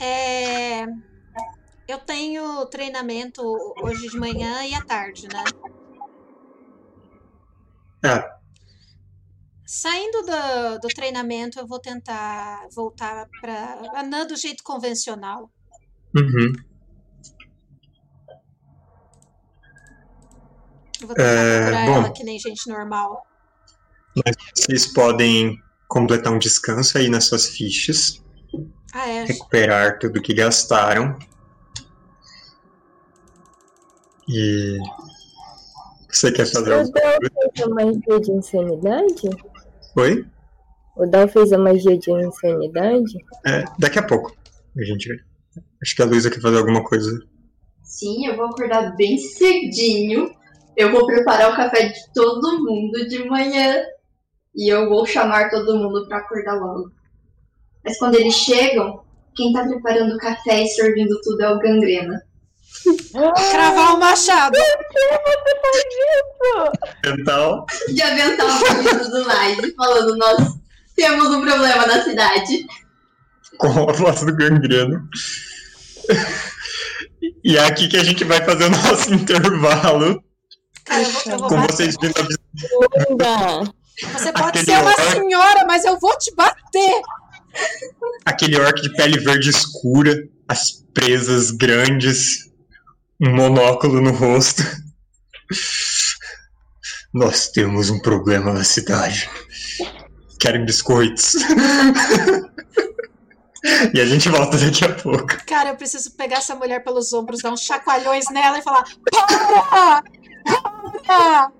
É... Eu tenho treinamento hoje de manhã e à tarde, né? É, Saindo do, do treinamento, eu vou tentar voltar pra Anã do jeito convencional. uhum. Eu vou tentar É, bom. ela que nem gente normal. Vocês podem completar um descanso aí nas suas fichas, Ah, é. recuperar tudo que gastaram. E você quer fazer O alguma Dal coisa? fez a magia de insanidade? Oi? O Dal fez a magia de insanidade? É, daqui a pouco a gente vê. Acho que a Luísa quer fazer alguma coisa. Sim, eu vou acordar bem cedinho. Eu vou preparar o café de todo mundo de manhã. E eu vou chamar todo mundo pra acordar logo. Mas quando eles chegam, quem tá preparando o café e servindo tudo é o gangrena. Cravar o machado. Então, De avental fugindo do live, falando, nós temos um problema na cidade. com a voz do gangreno. E é aqui que a gente vai fazer o nosso intervalo. Cara, eu vou, eu vou Com bater. vocês vindo a! Você pode Aquele ser uma orc. senhora, mas eu vou te bater. aquele orc de pele verde escura, as presas grandes, um monóculo no rosto. Nós temos um problema na cidade. Querem biscoitos? e a gente volta daqui a pouco. Cara, eu preciso pegar essa mulher pelos ombros, dar uns chacoalhões nela e falar: Para! Para!